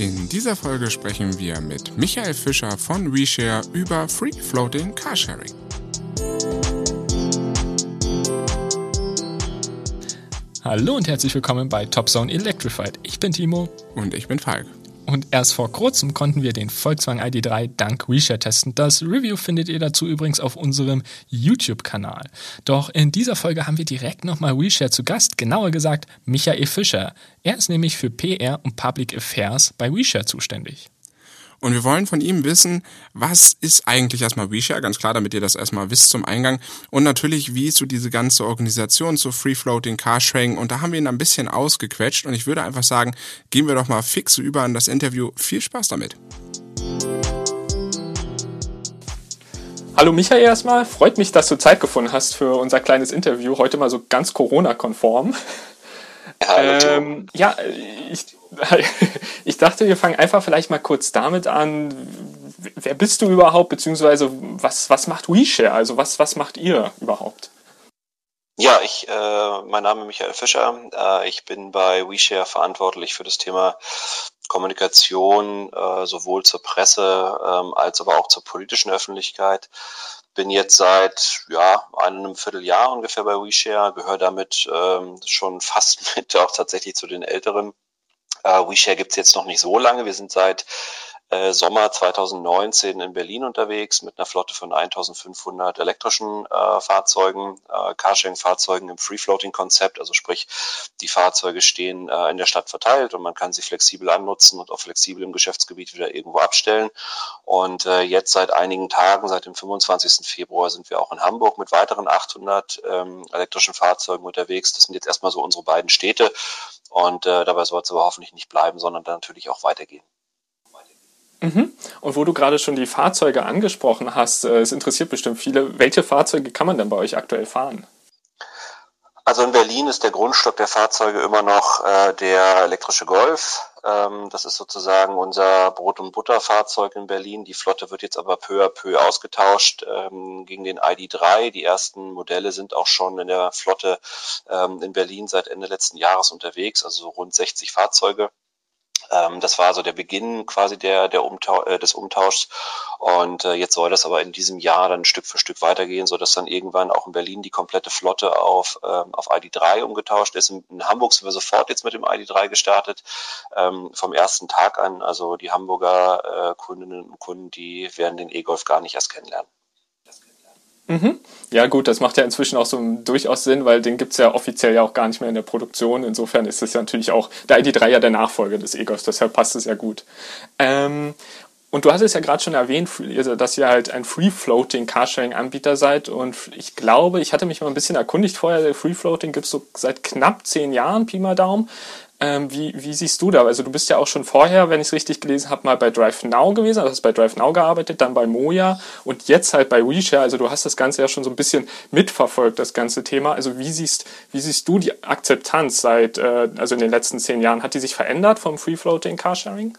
In dieser Folge sprechen wir mit Michael Fischer von WeShare über Free Floating Carsharing. Hallo und herzlich willkommen bei Topzone Electrified. Ich bin Timo. Und ich bin Falk. Und erst vor kurzem konnten wir den Volkswagen ID3 dank WeShare testen. Das Review findet ihr dazu übrigens auf unserem YouTube-Kanal. Doch in dieser Folge haben wir direkt nochmal WeShare zu Gast, genauer gesagt Michael Fischer. Er ist nämlich für PR und Public Affairs bei WeShare zuständig. Und wir wollen von ihm wissen, was ist eigentlich erstmal WeShare, ganz klar, damit ihr das erstmal wisst zum Eingang. Und natürlich, wie ist so diese ganze Organisation zu Free Floating Carsharing. Und da haben wir ihn ein bisschen ausgequetscht. Und ich würde einfach sagen, gehen wir doch mal fix über an das Interview. Viel Spaß damit. Hallo Michael erstmal, freut mich, dass du Zeit gefunden hast für unser kleines Interview. Heute mal so ganz Corona-konform. Ähm, ja, ich, ich dachte, wir fangen einfach vielleicht mal kurz damit an. Wer bist du überhaupt, beziehungsweise was, was macht WeShare? Also was, was macht ihr überhaupt? Ja, ich, äh, mein Name ist Michael Fischer. Äh, ich bin bei WeShare verantwortlich für das Thema Kommunikation, äh, sowohl zur Presse ähm, als aber auch zur politischen Öffentlichkeit. Bin jetzt seit ja, einem Vierteljahr ungefähr bei WeShare, gehöre damit ähm, schon fast mit auch tatsächlich zu den älteren Uh, WeShare gibt's jetzt noch nicht so lange. Wir sind seit äh, Sommer 2019 in Berlin unterwegs mit einer Flotte von 1500 elektrischen äh, Fahrzeugen, äh, Carsharing-Fahrzeugen im Free-Floating-Konzept. Also sprich, die Fahrzeuge stehen äh, in der Stadt verteilt und man kann sie flexibel annutzen und auch flexibel im Geschäftsgebiet wieder irgendwo abstellen. Und äh, jetzt seit einigen Tagen, seit dem 25. Februar, sind wir auch in Hamburg mit weiteren 800 ähm, elektrischen Fahrzeugen unterwegs. Das sind jetzt erstmal so unsere beiden Städte. Und äh, dabei soll es aber hoffentlich nicht bleiben, sondern dann natürlich auch weitergehen. Mhm. Und wo du gerade schon die Fahrzeuge angesprochen hast, äh, es interessiert bestimmt viele, welche Fahrzeuge kann man denn bei euch aktuell fahren? Also in Berlin ist der Grundstock der Fahrzeuge immer noch äh, der elektrische Golf. Ähm, das ist sozusagen unser Brot- und Butterfahrzeug in Berlin. Die Flotte wird jetzt aber peu à peu ausgetauscht ähm, gegen den ID3. Die ersten Modelle sind auch schon in der Flotte ähm, in Berlin seit Ende letzten Jahres unterwegs, also so rund 60 Fahrzeuge. Ähm, das war so der Beginn quasi der, der Umtau äh, des Umtauschs. Und äh, jetzt soll das aber in diesem Jahr dann Stück für Stück weitergehen, so dass dann irgendwann auch in Berlin die komplette Flotte auf, ähm, auf ID3 umgetauscht ist. In, in, Hamburg sind wir sofort jetzt mit dem ID3 gestartet, ähm, vom ersten Tag an. Also die Hamburger äh, Kundinnen und Kunden, die werden den E-Golf gar nicht erst kennenlernen. Mhm. Ja gut, das macht ja inzwischen auch so durchaus Sinn, weil den gibt's ja offiziell ja auch gar nicht mehr in der Produktion. Insofern ist es ja natürlich auch der ID3 ja der Nachfolger des Egos, deshalb passt es ja gut. Ähm, und du hattest ja gerade schon erwähnt, dass ihr halt ein Free-Floating Carsharing-Anbieter seid. Und ich glaube, ich hatte mich mal ein bisschen erkundigt vorher, Free-Floating gibt's so seit knapp zehn Jahren, Pi mal Daumen. Ähm, wie, wie siehst du da? Also du bist ja auch schon vorher, wenn ich es richtig gelesen habe, mal bei Drive Now gewesen, also hast bei Drive Now gearbeitet, dann bei Moja und jetzt halt bei WeShare. Also du hast das Ganze ja schon so ein bisschen mitverfolgt, das ganze Thema. Also wie siehst, wie siehst du die Akzeptanz seit, äh, also in den letzten zehn Jahren? Hat die sich verändert vom Free Floating Carsharing?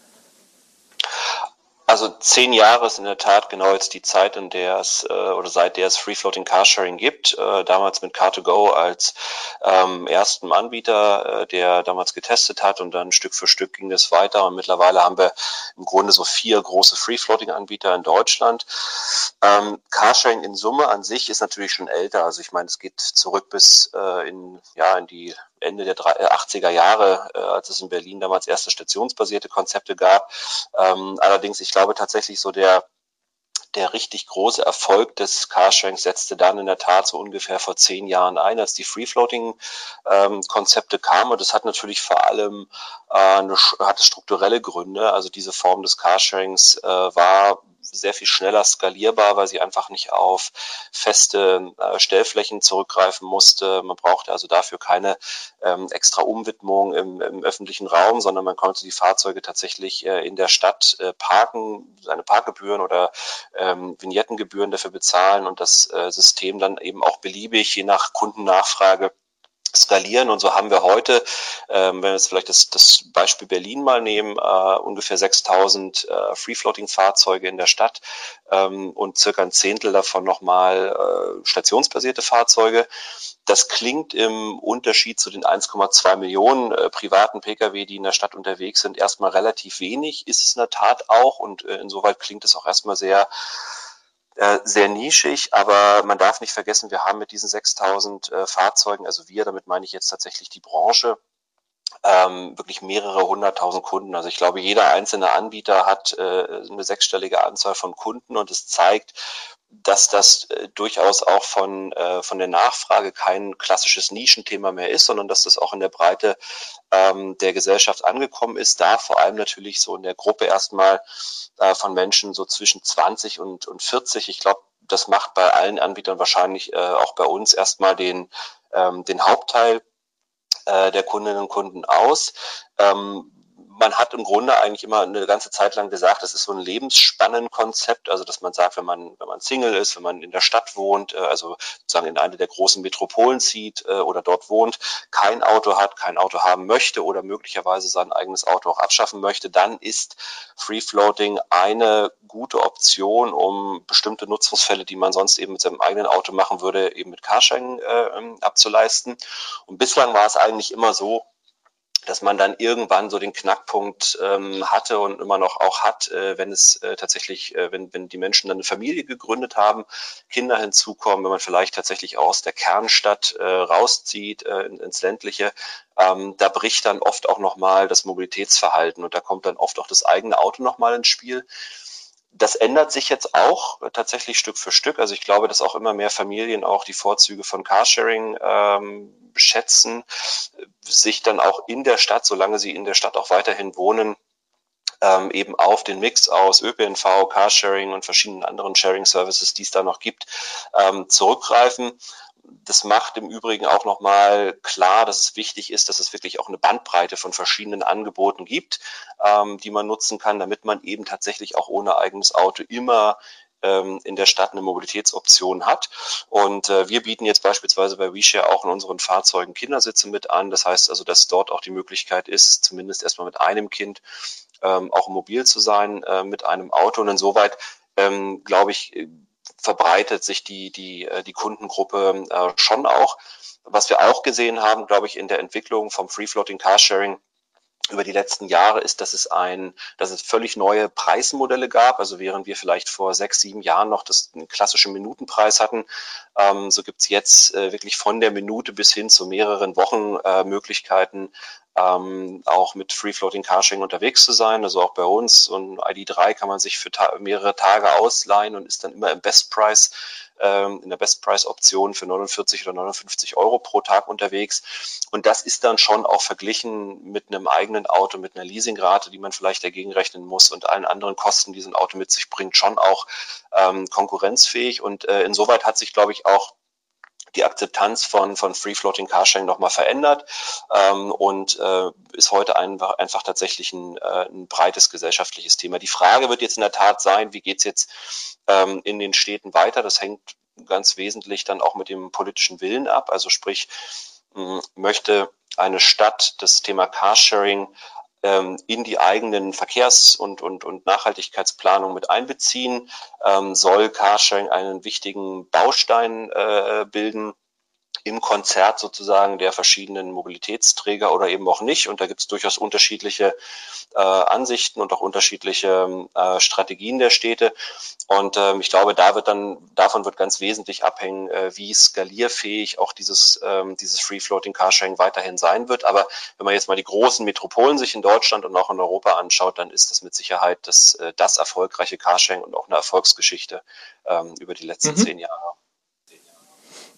Also zehn Jahre ist in der Tat genau jetzt die Zeit, in der es äh, oder seit der es Free Floating Carsharing gibt. Äh, damals mit Car2Go als ähm, ersten Anbieter, äh, der damals getestet hat und dann Stück für Stück ging es weiter und mittlerweile haben wir im Grunde so vier große Free Floating Anbieter in Deutschland. Ähm, Carsharing in Summe an sich ist natürlich schon älter. Also ich meine, es geht zurück bis äh, in ja in die Ende der 80er äh, Jahre, äh, als es in Berlin damals erste stationsbasierte Konzepte gab. Ähm, allerdings, ich glaube tatsächlich so der der richtig große Erfolg des Carsharing setzte dann in der Tat so ungefähr vor zehn Jahren ein, als die Free-Floating-Konzepte ähm, kamen. Und das hat natürlich vor allem äh, eine, hatte strukturelle Gründe. Also diese Form des Carsharings äh, war sehr viel schneller skalierbar, weil sie einfach nicht auf feste äh, Stellflächen zurückgreifen musste. Man brauchte also dafür keine ähm, extra Umwidmung im, im, öffentlichen Raum, sondern man konnte die Fahrzeuge tatsächlich äh, in der Stadt äh, parken, seine Parkgebühren oder ähm, Vignettengebühren dafür bezahlen und das äh, System dann eben auch beliebig, je nach Kundennachfrage, skalieren. Und so haben wir heute, ähm, wenn wir jetzt vielleicht das, das Beispiel Berlin mal nehmen, äh, ungefähr 6000 äh, Free-Floating-Fahrzeuge in der Stadt ähm, und circa ein Zehntel davon nochmal äh, stationsbasierte Fahrzeuge. Das klingt im Unterschied zu den 1,2 Millionen äh, privaten Pkw, die in der Stadt unterwegs sind, erstmal relativ wenig. Ist es in der Tat auch und äh, insoweit klingt es auch erstmal sehr äh, sehr nischig, aber man darf nicht vergessen, wir haben mit diesen 6000 äh, Fahrzeugen, also wir, damit meine ich jetzt tatsächlich die Branche, ähm, wirklich mehrere hunderttausend Kunden. Also ich glaube, jeder einzelne Anbieter hat äh, eine sechsstellige Anzahl von Kunden und es zeigt, dass das äh, durchaus auch von, äh, von der Nachfrage kein klassisches Nischenthema mehr ist, sondern dass das auch in der Breite ähm, der Gesellschaft angekommen ist. Da vor allem natürlich so in der Gruppe erstmal äh, von Menschen so zwischen 20 und, und 40. Ich glaube, das macht bei allen Anbietern wahrscheinlich äh, auch bei uns erstmal den, ähm, den Hauptteil äh, der Kundinnen und Kunden aus. Ähm, man hat im Grunde eigentlich immer eine ganze Zeit lang gesagt, das ist so ein Lebensspannenkonzept, also dass man sagt, wenn man, wenn man Single ist, wenn man in der Stadt wohnt, äh, also sozusagen in eine der großen Metropolen zieht äh, oder dort wohnt, kein Auto hat, kein Auto haben möchte oder möglicherweise sein eigenes Auto auch abschaffen möchte, dann ist Free Floating eine gute Option, um bestimmte Nutzungsfälle, die man sonst eben mit seinem eigenen Auto machen würde, eben mit Carsharing äh, ähm, abzuleisten. Und bislang war es eigentlich immer so, dass man dann irgendwann so den Knackpunkt ähm, hatte und immer noch auch hat, äh, wenn es äh, tatsächlich, äh, wenn, wenn die Menschen dann eine Familie gegründet haben, Kinder hinzukommen, wenn man vielleicht tatsächlich aus der Kernstadt äh, rauszieht äh, ins ländliche, ähm, da bricht dann oft auch nochmal das Mobilitätsverhalten und da kommt dann oft auch das eigene Auto nochmal ins Spiel das ändert sich jetzt auch tatsächlich Stück für Stück. Also ich glaube, dass auch immer mehr Familien auch die Vorzüge von Carsharing ähm, schätzen, sich dann auch in der Stadt, solange sie in der Stadt auch weiterhin wohnen, ähm, eben auf den Mix aus ÖPNV, Carsharing und verschiedenen anderen Sharing-Services, die es da noch gibt, ähm, zurückgreifen das macht im Übrigen auch nochmal klar, dass es wichtig ist, dass es wirklich auch eine Bandbreite von verschiedenen Angeboten gibt, ähm, die man nutzen kann, damit man eben tatsächlich auch ohne eigenes Auto immer ähm, in der Stadt eine Mobilitätsoption hat. Und äh, wir bieten jetzt beispielsweise bei WeShare auch in unseren Fahrzeugen Kindersitze mit an. Das heißt also, dass dort auch die Möglichkeit ist, zumindest erstmal mit einem Kind ähm, auch mobil zu sein äh, mit einem Auto. Und insoweit ähm, glaube ich, verbreitet sich die, die, äh, die Kundengruppe äh, schon auch. Was wir auch gesehen haben, glaube ich, in der Entwicklung vom Free Floating Carsharing über die letzten Jahre ist, dass es ein, dass es völlig neue Preismodelle gab. Also während wir vielleicht vor sechs, sieben Jahren noch das einen klassischen Minutenpreis hatten, ähm, so gibt's jetzt äh, wirklich von der Minute bis hin zu mehreren Wochen äh, Möglichkeiten, ähm, auch mit Free Floating Carsharing unterwegs zu sein. Also auch bei uns und ID3 kann man sich für ta mehrere Tage ausleihen und ist dann immer im Best Price ähm, in der Best Price Option für 49 oder 59 Euro pro Tag unterwegs. Und das ist dann schon auch verglichen mit einem eigenen Auto, mit einer Leasingrate, die man vielleicht dagegen rechnen muss und allen anderen Kosten, die so ein Auto mit sich bringt, schon auch ähm, konkurrenzfähig. Und äh, insoweit hat sich, glaube ich, auch die Akzeptanz von, von Free Floating Carsharing nochmal verändert ähm, und äh, ist heute einfach, einfach tatsächlich ein, äh, ein breites gesellschaftliches Thema. Die Frage wird jetzt in der Tat sein, wie geht's jetzt ähm, in den Städten weiter? Das hängt ganz wesentlich dann auch mit dem politischen Willen ab. Also sprich, möchte eine Stadt das Thema Carsharing ähm, in die eigenen Verkehrs- und, und, und Nachhaltigkeitsplanung mit einbeziehen, ähm, soll Carsharing einen wichtigen Baustein äh, bilden im Konzert sozusagen der verschiedenen Mobilitätsträger oder eben auch nicht. Und da gibt es durchaus unterschiedliche äh, Ansichten und auch unterschiedliche äh, Strategien der Städte. Und ähm, ich glaube, da wird dann, davon wird ganz wesentlich abhängen, äh, wie skalierfähig auch dieses, ähm, dieses Free-Floating Carsharing weiterhin sein wird. Aber wenn man jetzt mal die großen Metropolen sich in Deutschland und auch in Europa anschaut, dann ist das mit Sicherheit das, äh, das erfolgreiche Carsharing und auch eine Erfolgsgeschichte ähm, über die letzten mhm. zehn Jahre.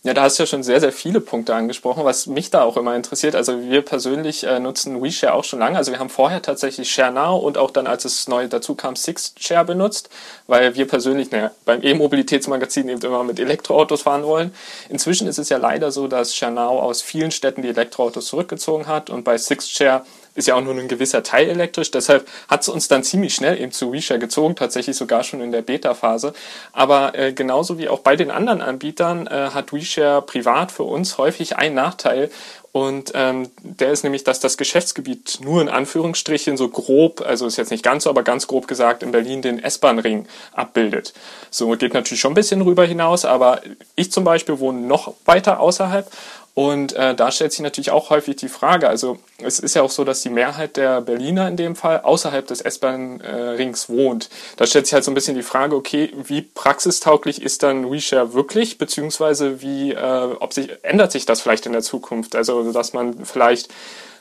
Ja, da hast du ja schon sehr, sehr viele Punkte angesprochen, was mich da auch immer interessiert. Also wir persönlich äh, nutzen WeShare auch schon lange. Also wir haben vorher tatsächlich ShareNow und auch dann, als es neu dazu kam, SixShare benutzt, weil wir persönlich naja, beim E-Mobilitätsmagazin eben immer mit Elektroautos fahren wollen. Inzwischen ist es ja leider so, dass ShareNow aus vielen Städten die Elektroautos zurückgezogen hat und bei SixShare ist ja auch nur ein gewisser Teil elektrisch. Deshalb hat es uns dann ziemlich schnell eben zu Wisha gezogen, tatsächlich sogar schon in der Beta-Phase. Aber äh, genauso wie auch bei den anderen Anbietern äh, hat WeShare privat für uns häufig einen Nachteil. Und ähm, der ist nämlich, dass das Geschäftsgebiet nur in Anführungsstrichen so grob, also ist jetzt nicht ganz so, aber ganz grob gesagt, in Berlin den S-Bahn-Ring abbildet. So geht natürlich schon ein bisschen rüber hinaus, aber ich zum Beispiel wohne noch weiter außerhalb und äh, da stellt sich natürlich auch häufig die Frage, also es ist ja auch so, dass die Mehrheit der Berliner in dem Fall außerhalb des S-Bahn-Rings wohnt. Da stellt sich halt so ein bisschen die Frage, okay, wie praxistauglich ist dann WeShare wirklich, beziehungsweise wie, äh, ob sich, ändert sich das vielleicht in der Zukunft? Also, dass man vielleicht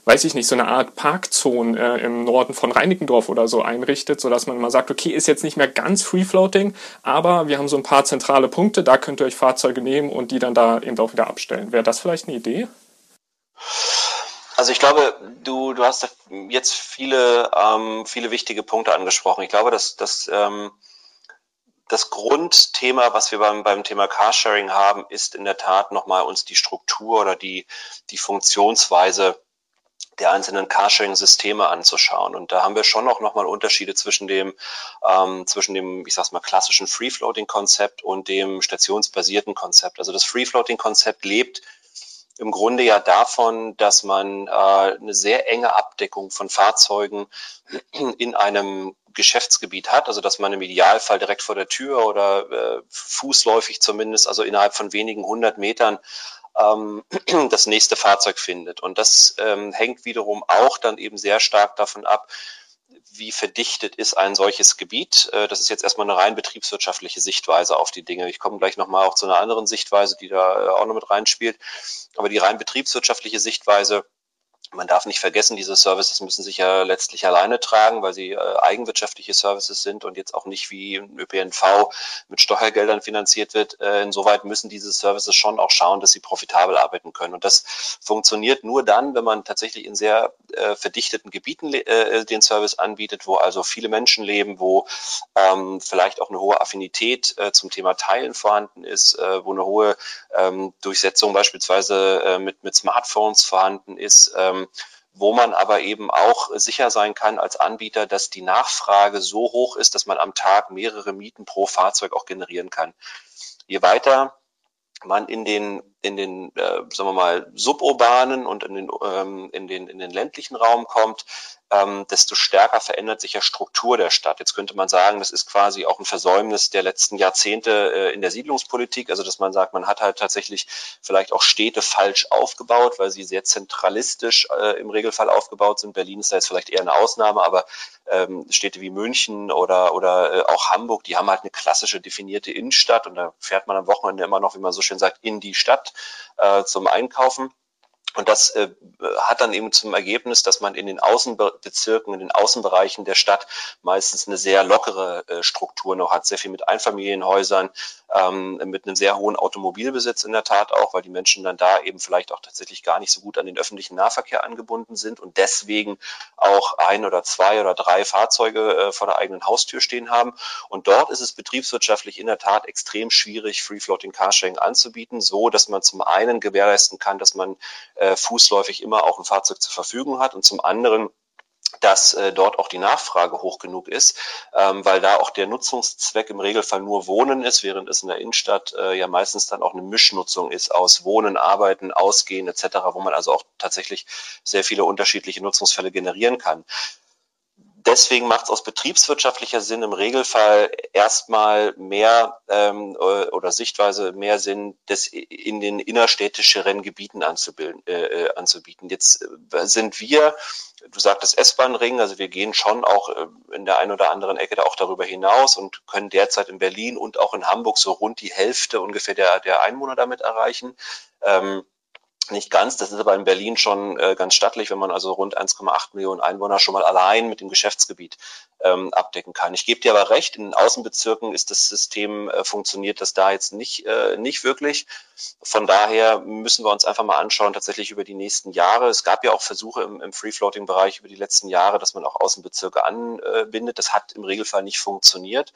weiß ich nicht, so eine Art Parkzone äh, im Norden von Reinickendorf oder so einrichtet, sodass man mal sagt, okay, ist jetzt nicht mehr ganz free-floating, aber wir haben so ein paar zentrale Punkte, da könnt ihr euch Fahrzeuge nehmen und die dann da eben auch wieder abstellen. Wäre das vielleicht eine Idee? Also ich glaube, du, du hast jetzt viele, ähm, viele wichtige Punkte angesprochen. Ich glaube, dass, dass ähm, das Grundthema, was wir beim, beim Thema Carsharing haben, ist in der Tat nochmal uns die Struktur oder die, die Funktionsweise der einzelnen Carsharing-Systeme anzuschauen. Und da haben wir schon auch nochmal Unterschiede zwischen dem, ähm, zwischen dem, ich sag's mal, klassischen Free-Floating-Konzept und dem stationsbasierten Konzept. Also das Free-Floating-Konzept lebt im Grunde ja davon, dass man äh, eine sehr enge Abdeckung von Fahrzeugen in einem Geschäftsgebiet hat, also dass man im Idealfall direkt vor der Tür oder äh, fußläufig zumindest, also innerhalb von wenigen hundert Metern ähm, das nächste Fahrzeug findet. Und das ähm, hängt wiederum auch dann eben sehr stark davon ab, wie verdichtet ist ein solches Gebiet. Äh, das ist jetzt erstmal eine rein betriebswirtschaftliche Sichtweise auf die Dinge. Ich komme gleich nochmal auch zu einer anderen Sichtweise, die da äh, auch noch mit reinspielt. Aber die rein betriebswirtschaftliche Sichtweise man darf nicht vergessen, diese Services müssen sich ja letztlich alleine tragen, weil sie äh, eigenwirtschaftliche Services sind und jetzt auch nicht wie ein ÖPNV mit Steuergeldern finanziert wird. Äh, insoweit müssen diese Services schon auch schauen, dass sie profitabel arbeiten können. Und das funktioniert nur dann, wenn man tatsächlich in sehr äh, verdichteten Gebieten äh, den Service anbietet, wo also viele Menschen leben, wo ähm, vielleicht auch eine hohe Affinität äh, zum Thema Teilen vorhanden ist, äh, wo eine hohe ähm, Durchsetzung beispielsweise mit, mit Smartphones vorhanden ist. Ähm, wo man aber eben auch sicher sein kann als Anbieter, dass die Nachfrage so hoch ist, dass man am Tag mehrere Mieten pro Fahrzeug auch generieren kann. Je weiter man in den in den äh, sagen wir mal suburbanen und in den ähm, in den in den ländlichen Raum kommt, ähm, desto stärker verändert sich ja Struktur der Stadt. Jetzt könnte man sagen, das ist quasi auch ein Versäumnis der letzten Jahrzehnte äh, in der Siedlungspolitik, also dass man sagt, man hat halt tatsächlich vielleicht auch Städte falsch aufgebaut, weil sie sehr zentralistisch äh, im Regelfall aufgebaut sind. Berlin ist da jetzt vielleicht eher eine Ausnahme, aber ähm, Städte wie München oder oder äh, auch Hamburg, die haben halt eine klassische definierte Innenstadt und da fährt man am Wochenende immer noch, wie man so schön sagt, in die Stadt äh, zum Einkaufen. Und das äh, hat dann eben zum Ergebnis, dass man in den Außenbezirken, in den Außenbereichen der Stadt meistens eine sehr lockere äh, Struktur noch hat, sehr viel mit Einfamilienhäusern, ähm, mit einem sehr hohen Automobilbesitz in der Tat auch, weil die Menschen dann da eben vielleicht auch tatsächlich gar nicht so gut an den öffentlichen Nahverkehr angebunden sind und deswegen auch ein oder zwei oder drei Fahrzeuge äh, vor der eigenen Haustür stehen haben. Und dort ist es betriebswirtschaftlich in der Tat extrem schwierig, Free-Floating Carsharing anzubieten, so dass man zum einen gewährleisten kann, dass man äh, fußläufig immer auch ein Fahrzeug zur Verfügung hat und zum anderen dass äh, dort auch die Nachfrage hoch genug ist, ähm, weil da auch der Nutzungszweck im Regelfall nur Wohnen ist, während es in der Innenstadt äh, ja meistens dann auch eine Mischnutzung ist aus Wohnen, Arbeiten, Ausgehen etc., wo man also auch tatsächlich sehr viele unterschiedliche Nutzungsfälle generieren kann deswegen macht es aus betriebswirtschaftlicher Sinn im Regelfall erstmal mehr ähm, äh, oder Sichtweise mehr Sinn, das in den innerstädtischeren Gebieten anzubilden, äh, äh, anzubieten. Jetzt äh, sind wir, du sagtest S-Bahn-Ring, also wir gehen schon auch in der einen oder anderen Ecke da auch darüber hinaus und können derzeit in Berlin und auch in Hamburg so rund die Hälfte ungefähr der, der Einwohner damit erreichen. Ähm, nicht ganz, das ist aber in Berlin schon äh, ganz stattlich, wenn man also rund 1,8 Millionen Einwohner schon mal allein mit dem Geschäftsgebiet ähm, abdecken kann. Ich gebe dir aber recht, in den Außenbezirken ist das System, äh, funktioniert das da jetzt nicht, äh, nicht wirklich. Von daher müssen wir uns einfach mal anschauen, tatsächlich über die nächsten Jahre. Es gab ja auch Versuche im, im Free-Floating-Bereich über die letzten Jahre, dass man auch Außenbezirke anbindet. Das hat im Regelfall nicht funktioniert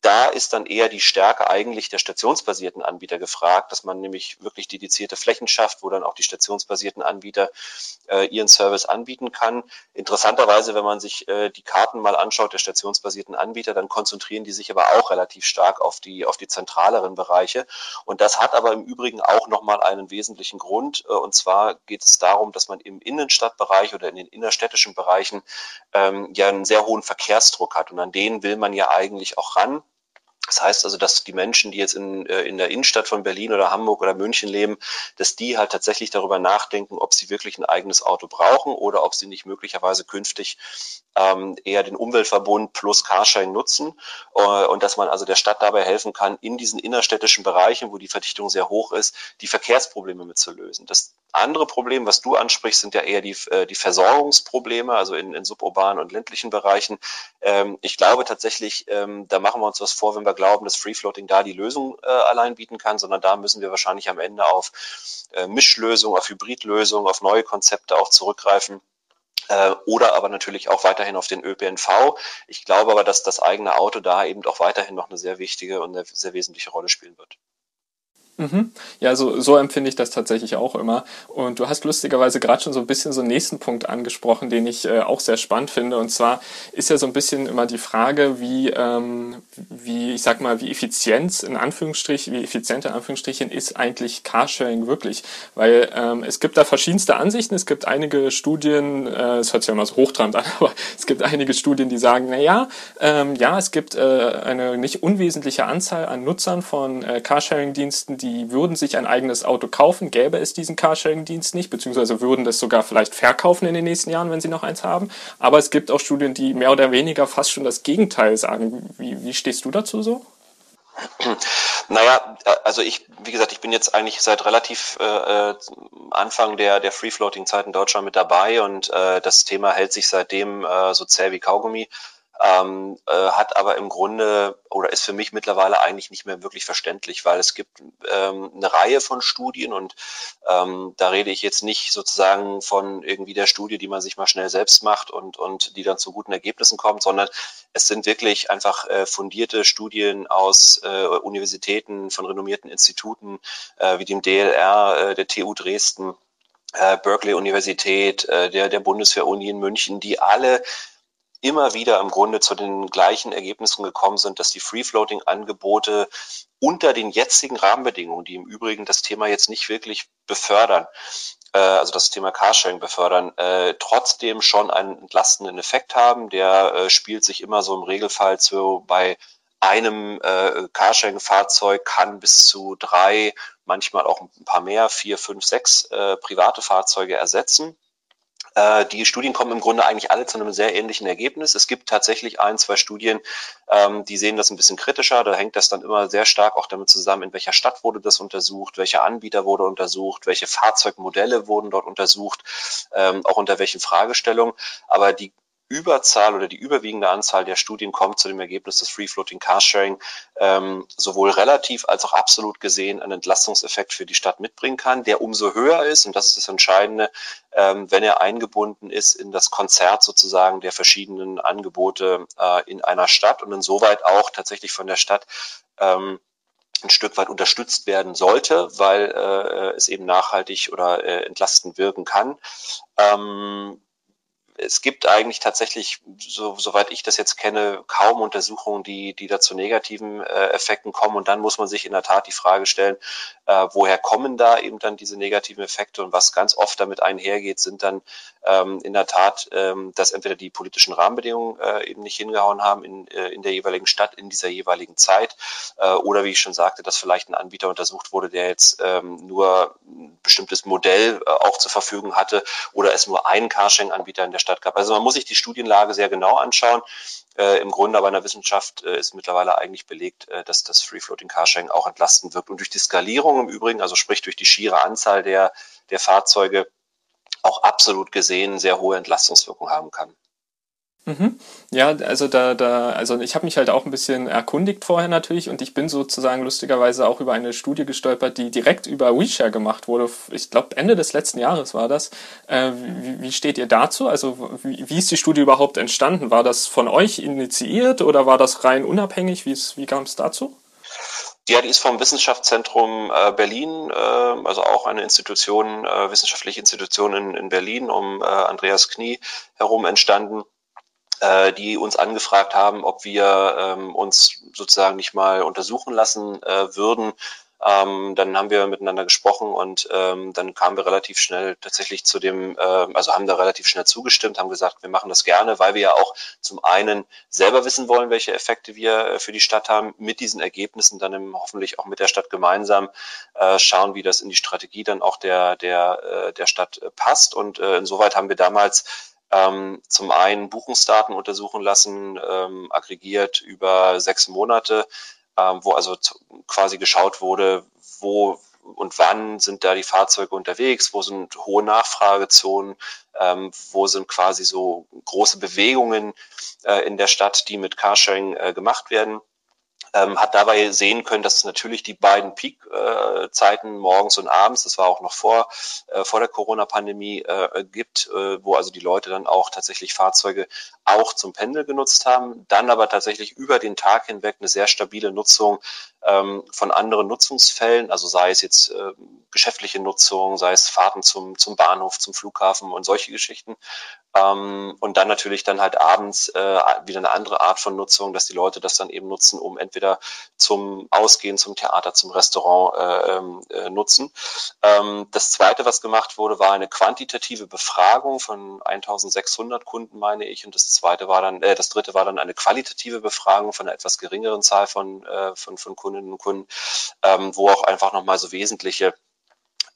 da ist dann eher die Stärke eigentlich der stationsbasierten Anbieter gefragt, dass man nämlich wirklich dedizierte Flächen schafft, wo dann auch die stationsbasierten Anbieter äh, ihren Service anbieten kann. Interessanterweise, wenn man sich äh, die Karten mal anschaut der stationsbasierten Anbieter, dann konzentrieren die sich aber auch relativ stark auf die auf die zentraleren Bereiche. Und das hat aber im Übrigen auch nochmal einen wesentlichen Grund. Äh, und zwar geht es darum, dass man im Innenstadtbereich oder in den innerstädtischen Bereichen ähm, ja einen sehr hohen Verkehrsdruck hat. Und an denen will man ja eigentlich auch ran. Das heißt also, dass die Menschen, die jetzt in, äh, in der Innenstadt von Berlin oder Hamburg oder München leben, dass die halt tatsächlich darüber nachdenken, ob sie wirklich ein eigenes Auto brauchen oder ob sie nicht möglicherweise künftig ähm, eher den Umweltverbund plus Carsharing nutzen äh, und dass man also der Stadt dabei helfen kann, in diesen innerstädtischen Bereichen, wo die Verdichtung sehr hoch ist, die Verkehrsprobleme mitzulösen. Das andere Problem, was du ansprichst, sind ja eher die, äh, die Versorgungsprobleme, also in, in suburbanen und ländlichen Bereichen. Ähm, ich glaube tatsächlich, ähm, da machen wir uns was vor, wenn wir glauben, dass Free Floating da die Lösung äh, allein bieten kann, sondern da müssen wir wahrscheinlich am Ende auf äh, Mischlösungen, auf Hybridlösungen, auf neue Konzepte auch zurückgreifen äh, oder aber natürlich auch weiterhin auf den ÖPNV. Ich glaube aber, dass das eigene Auto da eben auch weiterhin noch eine sehr wichtige und eine sehr wesentliche Rolle spielen wird. Mhm. Ja, so, so empfinde ich das tatsächlich auch immer. Und du hast lustigerweise gerade schon so ein bisschen so einen nächsten Punkt angesprochen, den ich äh, auch sehr spannend finde. Und zwar ist ja so ein bisschen immer die Frage, wie, ähm, wie ich sag mal, wie effizient in Anführungsstrichen, wie effizient in Anführungsstrichen ist eigentlich Carsharing wirklich? Weil ähm, es gibt da verschiedenste Ansichten. Es gibt einige Studien, äh, es hört sich ja immer so hochtrabend an, aber es gibt einige Studien, die sagen, na ja, ähm, ja, es gibt äh, eine nicht unwesentliche Anzahl an Nutzern von äh, Carsharing-Diensten, die würden sich ein eigenes Auto kaufen, gäbe es diesen Carsharing-Dienst nicht, beziehungsweise würden das sogar vielleicht verkaufen in den nächsten Jahren, wenn sie noch eins haben. Aber es gibt auch Studien, die mehr oder weniger fast schon das Gegenteil sagen. Wie, wie stehst du dazu so? Naja, also ich, wie gesagt, ich bin jetzt eigentlich seit relativ äh, äh Anfang der, der Free-Floating-Zeit in Deutschland mit dabei und äh, das Thema hält sich seitdem äh, so zäh wie Kaugummi ähm, äh, hat aber im Grunde oder ist für mich mittlerweile eigentlich nicht mehr wirklich verständlich, weil es gibt ähm, eine Reihe von Studien und ähm, da rede ich jetzt nicht sozusagen von irgendwie der Studie, die man sich mal schnell selbst macht und, und die dann zu guten Ergebnissen kommt, sondern es sind wirklich einfach äh, fundierte Studien aus äh, Universitäten, von renommierten Instituten äh, wie dem DLR, äh, der TU Dresden, äh, Berkeley Universität, äh, der, der Bundeswehr-Uni in München, die alle immer wieder im Grunde zu den gleichen Ergebnissen gekommen sind, dass die Free-Floating-Angebote unter den jetzigen Rahmenbedingungen, die im Übrigen das Thema jetzt nicht wirklich befördern, äh, also das Thema Carsharing befördern, äh, trotzdem schon einen entlastenden Effekt haben. Der äh, spielt sich immer so im Regelfall so bei einem äh, Carsharing-Fahrzeug kann bis zu drei, manchmal auch ein paar mehr, vier, fünf, sechs äh, private Fahrzeuge ersetzen. Äh, die Studien kommen im Grunde eigentlich alle zu einem sehr ähnlichen Ergebnis. Es gibt tatsächlich ein, zwei Studien, ähm, die sehen das ein bisschen kritischer. Da hängt das dann immer sehr stark auch damit zusammen, in welcher Stadt wurde das untersucht, welcher Anbieter wurde untersucht, welche Fahrzeugmodelle wurden dort untersucht, ähm, auch unter welchen Fragestellungen. Aber die Überzahl oder die überwiegende Anzahl der Studien kommt zu dem Ergebnis, dass Free Floating Carsharing ähm, sowohl relativ als auch absolut gesehen einen Entlastungseffekt für die Stadt mitbringen kann, der umso höher ist, und das ist das Entscheidende, ähm, wenn er eingebunden ist in das Konzert sozusagen der verschiedenen Angebote äh, in einer Stadt und insoweit auch tatsächlich von der Stadt ähm, ein Stück weit unterstützt werden sollte, weil äh, es eben nachhaltig oder äh, entlastend wirken kann. Ähm, es gibt eigentlich tatsächlich, so, soweit ich das jetzt kenne, kaum Untersuchungen, die, die da zu negativen äh, Effekten kommen. Und dann muss man sich in der Tat die Frage stellen, äh, woher kommen da eben dann diese negativen Effekte? Und was ganz oft damit einhergeht, sind dann ähm, in der Tat, ähm, dass entweder die politischen Rahmenbedingungen äh, eben nicht hingehauen haben in, äh, in der jeweiligen Stadt, in dieser jeweiligen Zeit. Äh, oder wie ich schon sagte, dass vielleicht ein Anbieter untersucht wurde, der jetzt ähm, nur ein bestimmtes Modell äh, auch zur Verfügung hatte oder es nur einen Carsharing-Anbieter in der Stadt gab. Also man muss sich die Studienlage sehr genau anschauen. Äh, Im Grunde aber in der Wissenschaft äh, ist mittlerweile eigentlich belegt, äh, dass das Free Floating Carsharing auch entlastend wirkt. Und durch die Skalierung im Übrigen, also sprich durch die schiere Anzahl der, der Fahrzeuge, auch absolut gesehen sehr hohe Entlastungswirkung haben kann. Mhm. Ja, also da, da, also ich habe mich halt auch ein bisschen erkundigt vorher natürlich und ich bin sozusagen lustigerweise auch über eine Studie gestolpert, die direkt über WeShare gemacht wurde. Ich glaube Ende des letzten Jahres war das. Äh, wie, wie, steht ihr dazu? Also wie, wie, ist die Studie überhaupt entstanden? War das von euch initiiert oder war das rein unabhängig? Wie, wie kam es dazu? Ja, die ist vom Wissenschaftszentrum äh, Berlin, äh, also auch eine Institution, äh, wissenschaftliche Institution in, in Berlin um äh, Andreas Knie herum entstanden äh, die uns angefragt haben, ob wir ähm, uns sozusagen nicht mal untersuchen lassen äh, würden. Ähm, dann haben wir miteinander gesprochen und ähm, dann kamen wir relativ schnell tatsächlich zu dem, äh, also haben da relativ schnell zugestimmt, haben gesagt, wir machen das gerne, weil wir ja auch zum einen selber wissen wollen, welche Effekte wir äh, für die Stadt haben, mit diesen Ergebnissen dann im, hoffentlich auch mit der Stadt gemeinsam äh, schauen, wie das in die Strategie dann auch der, der, äh, der Stadt äh, passt. Und äh, insoweit haben wir damals ähm, zum einen Buchungsdaten untersuchen lassen, ähm, aggregiert über sechs Monate, wo also quasi geschaut wurde, wo und wann sind da die Fahrzeuge unterwegs, wo sind hohe Nachfragezonen, ähm, wo sind quasi so große Bewegungen äh, in der Stadt, die mit Carsharing äh, gemacht werden ähm, hat dabei sehen können, dass es natürlich die beiden Peak-Zeiten morgens und abends, das war auch noch vor, äh, vor der Corona-Pandemie, äh, gibt, äh, wo also die Leute dann auch tatsächlich Fahrzeuge auch zum Pendel genutzt haben, dann aber tatsächlich über den Tag hinweg eine sehr stabile Nutzung ähm, von anderen Nutzungsfällen, also sei es jetzt äh, geschäftliche Nutzung, sei es Fahrten zum, zum Bahnhof, zum Flughafen und solche Geschichten. Ähm, und dann natürlich dann halt abends äh, wieder eine andere Art von Nutzung, dass die Leute das dann eben nutzen, um entweder zum Ausgehen, zum Theater, zum Restaurant äh, ähm, äh, nutzen. Ähm, das zweite, was gemacht wurde, war eine quantitative Befragung von 1600 Kunden, meine ich. Und das zweite war dann, äh, das dritte war dann eine qualitative Befragung von einer etwas geringeren Zahl von, äh, von, von Kundinnen und Kunden, ähm, wo auch einfach nochmal so wesentliche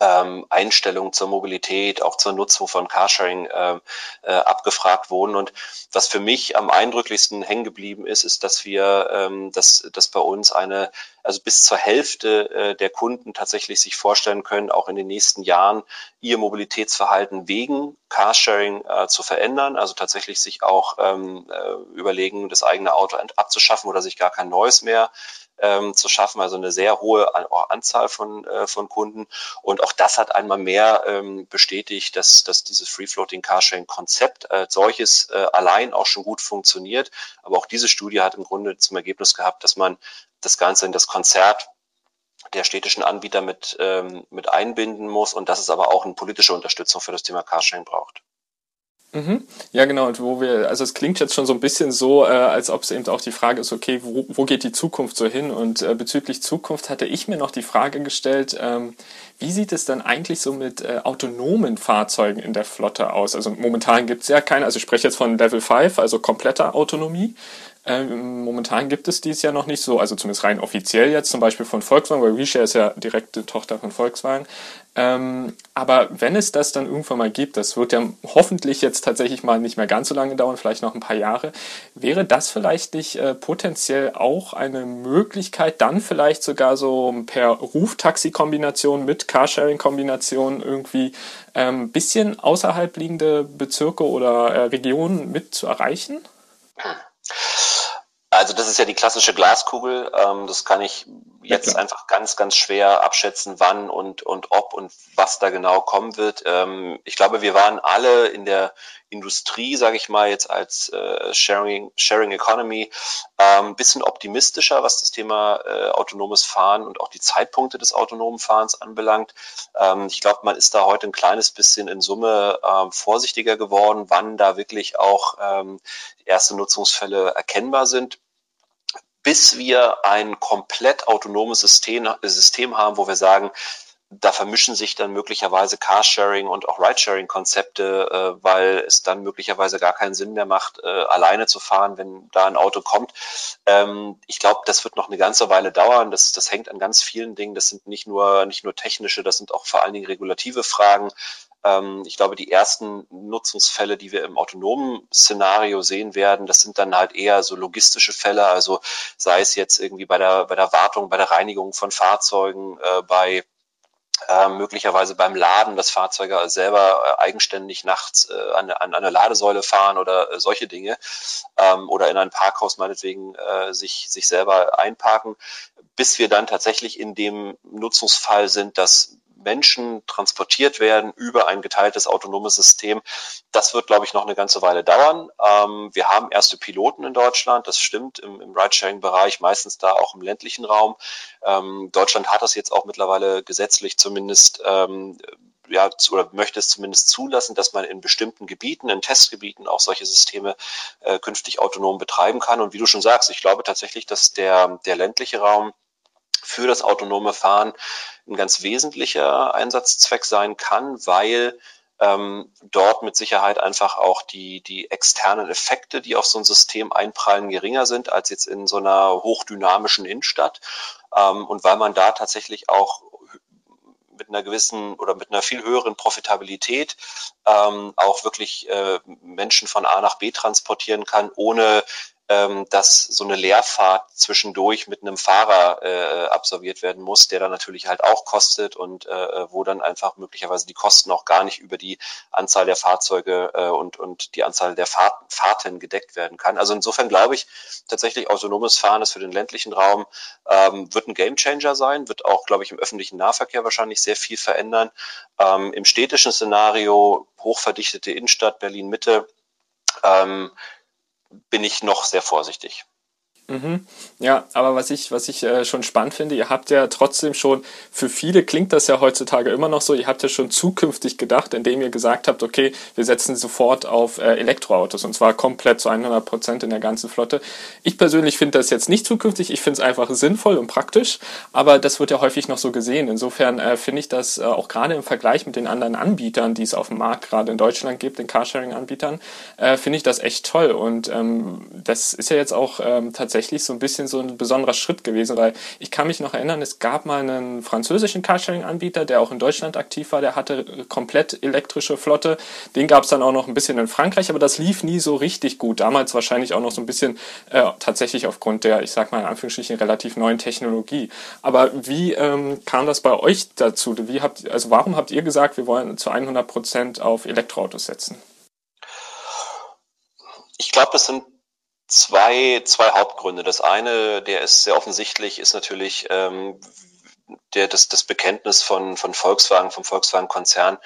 ähm, Einstellungen zur Mobilität, auch zur Nutzung von Carsharing äh, äh, abgefragt wurden. Und was für mich am eindrücklichsten hängen geblieben ist, ist, dass wir, ähm, dass, dass bei uns eine, also bis zur Hälfte äh, der Kunden tatsächlich sich vorstellen können, auch in den nächsten Jahren ihr Mobilitätsverhalten wegen Carsharing äh, zu verändern, also tatsächlich sich auch ähm, äh, überlegen, das eigene Auto abzuschaffen oder sich gar kein neues mehr ähm, zu schaffen, also eine sehr hohe Anzahl von, äh, von Kunden. Und auch das hat einmal mehr ähm, bestätigt, dass, dass dieses Free-Floating Carsharing-Konzept als solches äh, allein auch schon gut funktioniert. Aber auch diese Studie hat im Grunde zum Ergebnis gehabt, dass man das Ganze in das Konzert der städtischen Anbieter mit, ähm, mit einbinden muss und dass es aber auch eine politische Unterstützung für das Thema Carsharing braucht. Mhm. Ja, genau. Und wo wir, also es klingt jetzt schon so ein bisschen so, äh, als ob es eben auch die Frage ist, okay, wo, wo geht die Zukunft so hin? Und äh, bezüglich Zukunft hatte ich mir noch die Frage gestellt, ähm, wie sieht es dann eigentlich so mit äh, autonomen Fahrzeugen in der Flotte aus? Also momentan gibt es ja keine, also ich spreche jetzt von Level 5, also kompletter Autonomie. Ähm, momentan gibt es dies ja noch nicht so, also zumindest rein offiziell jetzt, zum Beispiel von Volkswagen, weil Reshare ist ja direkte Tochter von Volkswagen. Ähm, aber wenn es das dann irgendwann mal gibt, das wird ja hoffentlich jetzt tatsächlich mal nicht mehr ganz so lange dauern, vielleicht noch ein paar Jahre, wäre das vielleicht nicht äh, potenziell auch eine Möglichkeit, dann vielleicht sogar so per Ruftaxi-Kombination mit Carsharing-Kombination irgendwie ein ähm, bisschen außerhalb liegende Bezirke oder äh, Regionen mit zu erreichen? Also das ist ja die klassische Glaskugel. Ähm, das kann ich jetzt ja, einfach ganz, ganz schwer abschätzen, wann und, und ob und was da genau kommen wird. Ähm, ich glaube, wir waren alle in der Industrie, sage ich mal, jetzt als äh, Sharing, Sharing Economy ein ähm, bisschen optimistischer, was das Thema äh, autonomes Fahren und auch die Zeitpunkte des autonomen Fahrens anbelangt. Ähm, ich glaube, man ist da heute ein kleines bisschen in Summe ähm, vorsichtiger geworden, wann da wirklich auch ähm, erste Nutzungsfälle erkennbar sind bis wir ein komplett autonomes System, System haben, wo wir sagen, da vermischen sich dann möglicherweise Carsharing und auch Ridesharing-Konzepte, äh, weil es dann möglicherweise gar keinen Sinn mehr macht, äh, alleine zu fahren, wenn da ein Auto kommt. Ähm, ich glaube, das wird noch eine ganze Weile dauern. Das, das hängt an ganz vielen Dingen. Das sind nicht nur, nicht nur technische, das sind auch vor allen Dingen regulative Fragen. Ähm, ich glaube, die ersten Nutzungsfälle, die wir im autonomen Szenario sehen werden, das sind dann halt eher so logistische Fälle, also sei es jetzt irgendwie bei der, bei der Wartung, bei der Reinigung von Fahrzeugen, äh, bei äh, möglicherweise beim Laden das Fahrzeug selber äh, eigenständig nachts äh, an, an eine Ladesäule fahren oder äh, solche Dinge ähm, oder in ein Parkhaus meinetwegen äh, sich, sich selber einparken, bis wir dann tatsächlich in dem Nutzungsfall sind, dass Menschen transportiert werden über ein geteiltes autonomes System. Das wird, glaube ich, noch eine ganze Weile dauern. Ähm, wir haben erste Piloten in Deutschland, das stimmt, im, im Ridesharing-Bereich, meistens da auch im ländlichen Raum. Ähm, Deutschland hat das jetzt auch mittlerweile gesetzlich zumindest ähm, ja, oder möchte es zumindest zulassen, dass man in bestimmten Gebieten, in Testgebieten auch solche Systeme äh, künftig autonom betreiben kann. Und wie du schon sagst, ich glaube tatsächlich, dass der, der ländliche Raum für das autonome Fahren ein ganz wesentlicher Einsatzzweck sein kann, weil ähm, dort mit Sicherheit einfach auch die, die externen Effekte, die auf so ein System einprallen, geringer sind als jetzt in so einer hochdynamischen Innenstadt. Ähm, und weil man da tatsächlich auch mit einer gewissen oder mit einer viel höheren Profitabilität ähm, auch wirklich äh, Menschen von A nach B transportieren kann, ohne ähm, dass so eine Leerfahrt zwischendurch mit einem Fahrer äh, absolviert werden muss, der dann natürlich halt auch kostet und äh, wo dann einfach möglicherweise die Kosten auch gar nicht über die Anzahl der Fahrzeuge äh, und, und die Anzahl der Fahrt, Fahrten gedeckt werden kann. Also insofern glaube ich tatsächlich, autonomes Fahren ist für den ländlichen Raum, ähm, wird ein Gamechanger sein, wird auch, glaube ich, im öffentlichen Nahverkehr wahrscheinlich sehr viel verändern. Ähm, Im städtischen Szenario, hochverdichtete Innenstadt, Berlin-Mitte, ähm, bin ich noch sehr vorsichtig. Mhm. Ja, aber was ich, was ich äh, schon spannend finde, ihr habt ja trotzdem schon, für viele klingt das ja heutzutage immer noch so, ihr habt ja schon zukünftig gedacht, indem ihr gesagt habt, okay, wir setzen sofort auf äh, Elektroautos und zwar komplett zu 100 Prozent in der ganzen Flotte. Ich persönlich finde das jetzt nicht zukünftig, ich finde es einfach sinnvoll und praktisch, aber das wird ja häufig noch so gesehen. Insofern äh, finde ich das äh, auch gerade im Vergleich mit den anderen Anbietern, die es auf dem Markt gerade in Deutschland gibt, den Carsharing-Anbietern, äh, finde ich das echt toll und ähm, das ist ja jetzt auch ähm, tatsächlich tatsächlich so ein bisschen so ein besonderer Schritt gewesen, weil ich kann mich noch erinnern, es gab mal einen französischen Carsharing-Anbieter, der auch in Deutschland aktiv war, der hatte komplett elektrische Flotte. Den gab es dann auch noch ein bisschen in Frankreich, aber das lief nie so richtig gut. Damals wahrscheinlich auch noch so ein bisschen äh, tatsächlich aufgrund der, ich sag mal in Anführungsstrichen, relativ neuen Technologie. Aber wie ähm, kam das bei euch dazu? Wie habt, also warum habt ihr gesagt, wir wollen zu 100 Prozent auf Elektroautos setzen? Ich glaube, das sind zwei, zwei Hauptgründe. Das eine, der ist sehr offensichtlich, ist natürlich ähm, der, das, das Bekenntnis von, von Volkswagen, vom Volkswagen-Konzern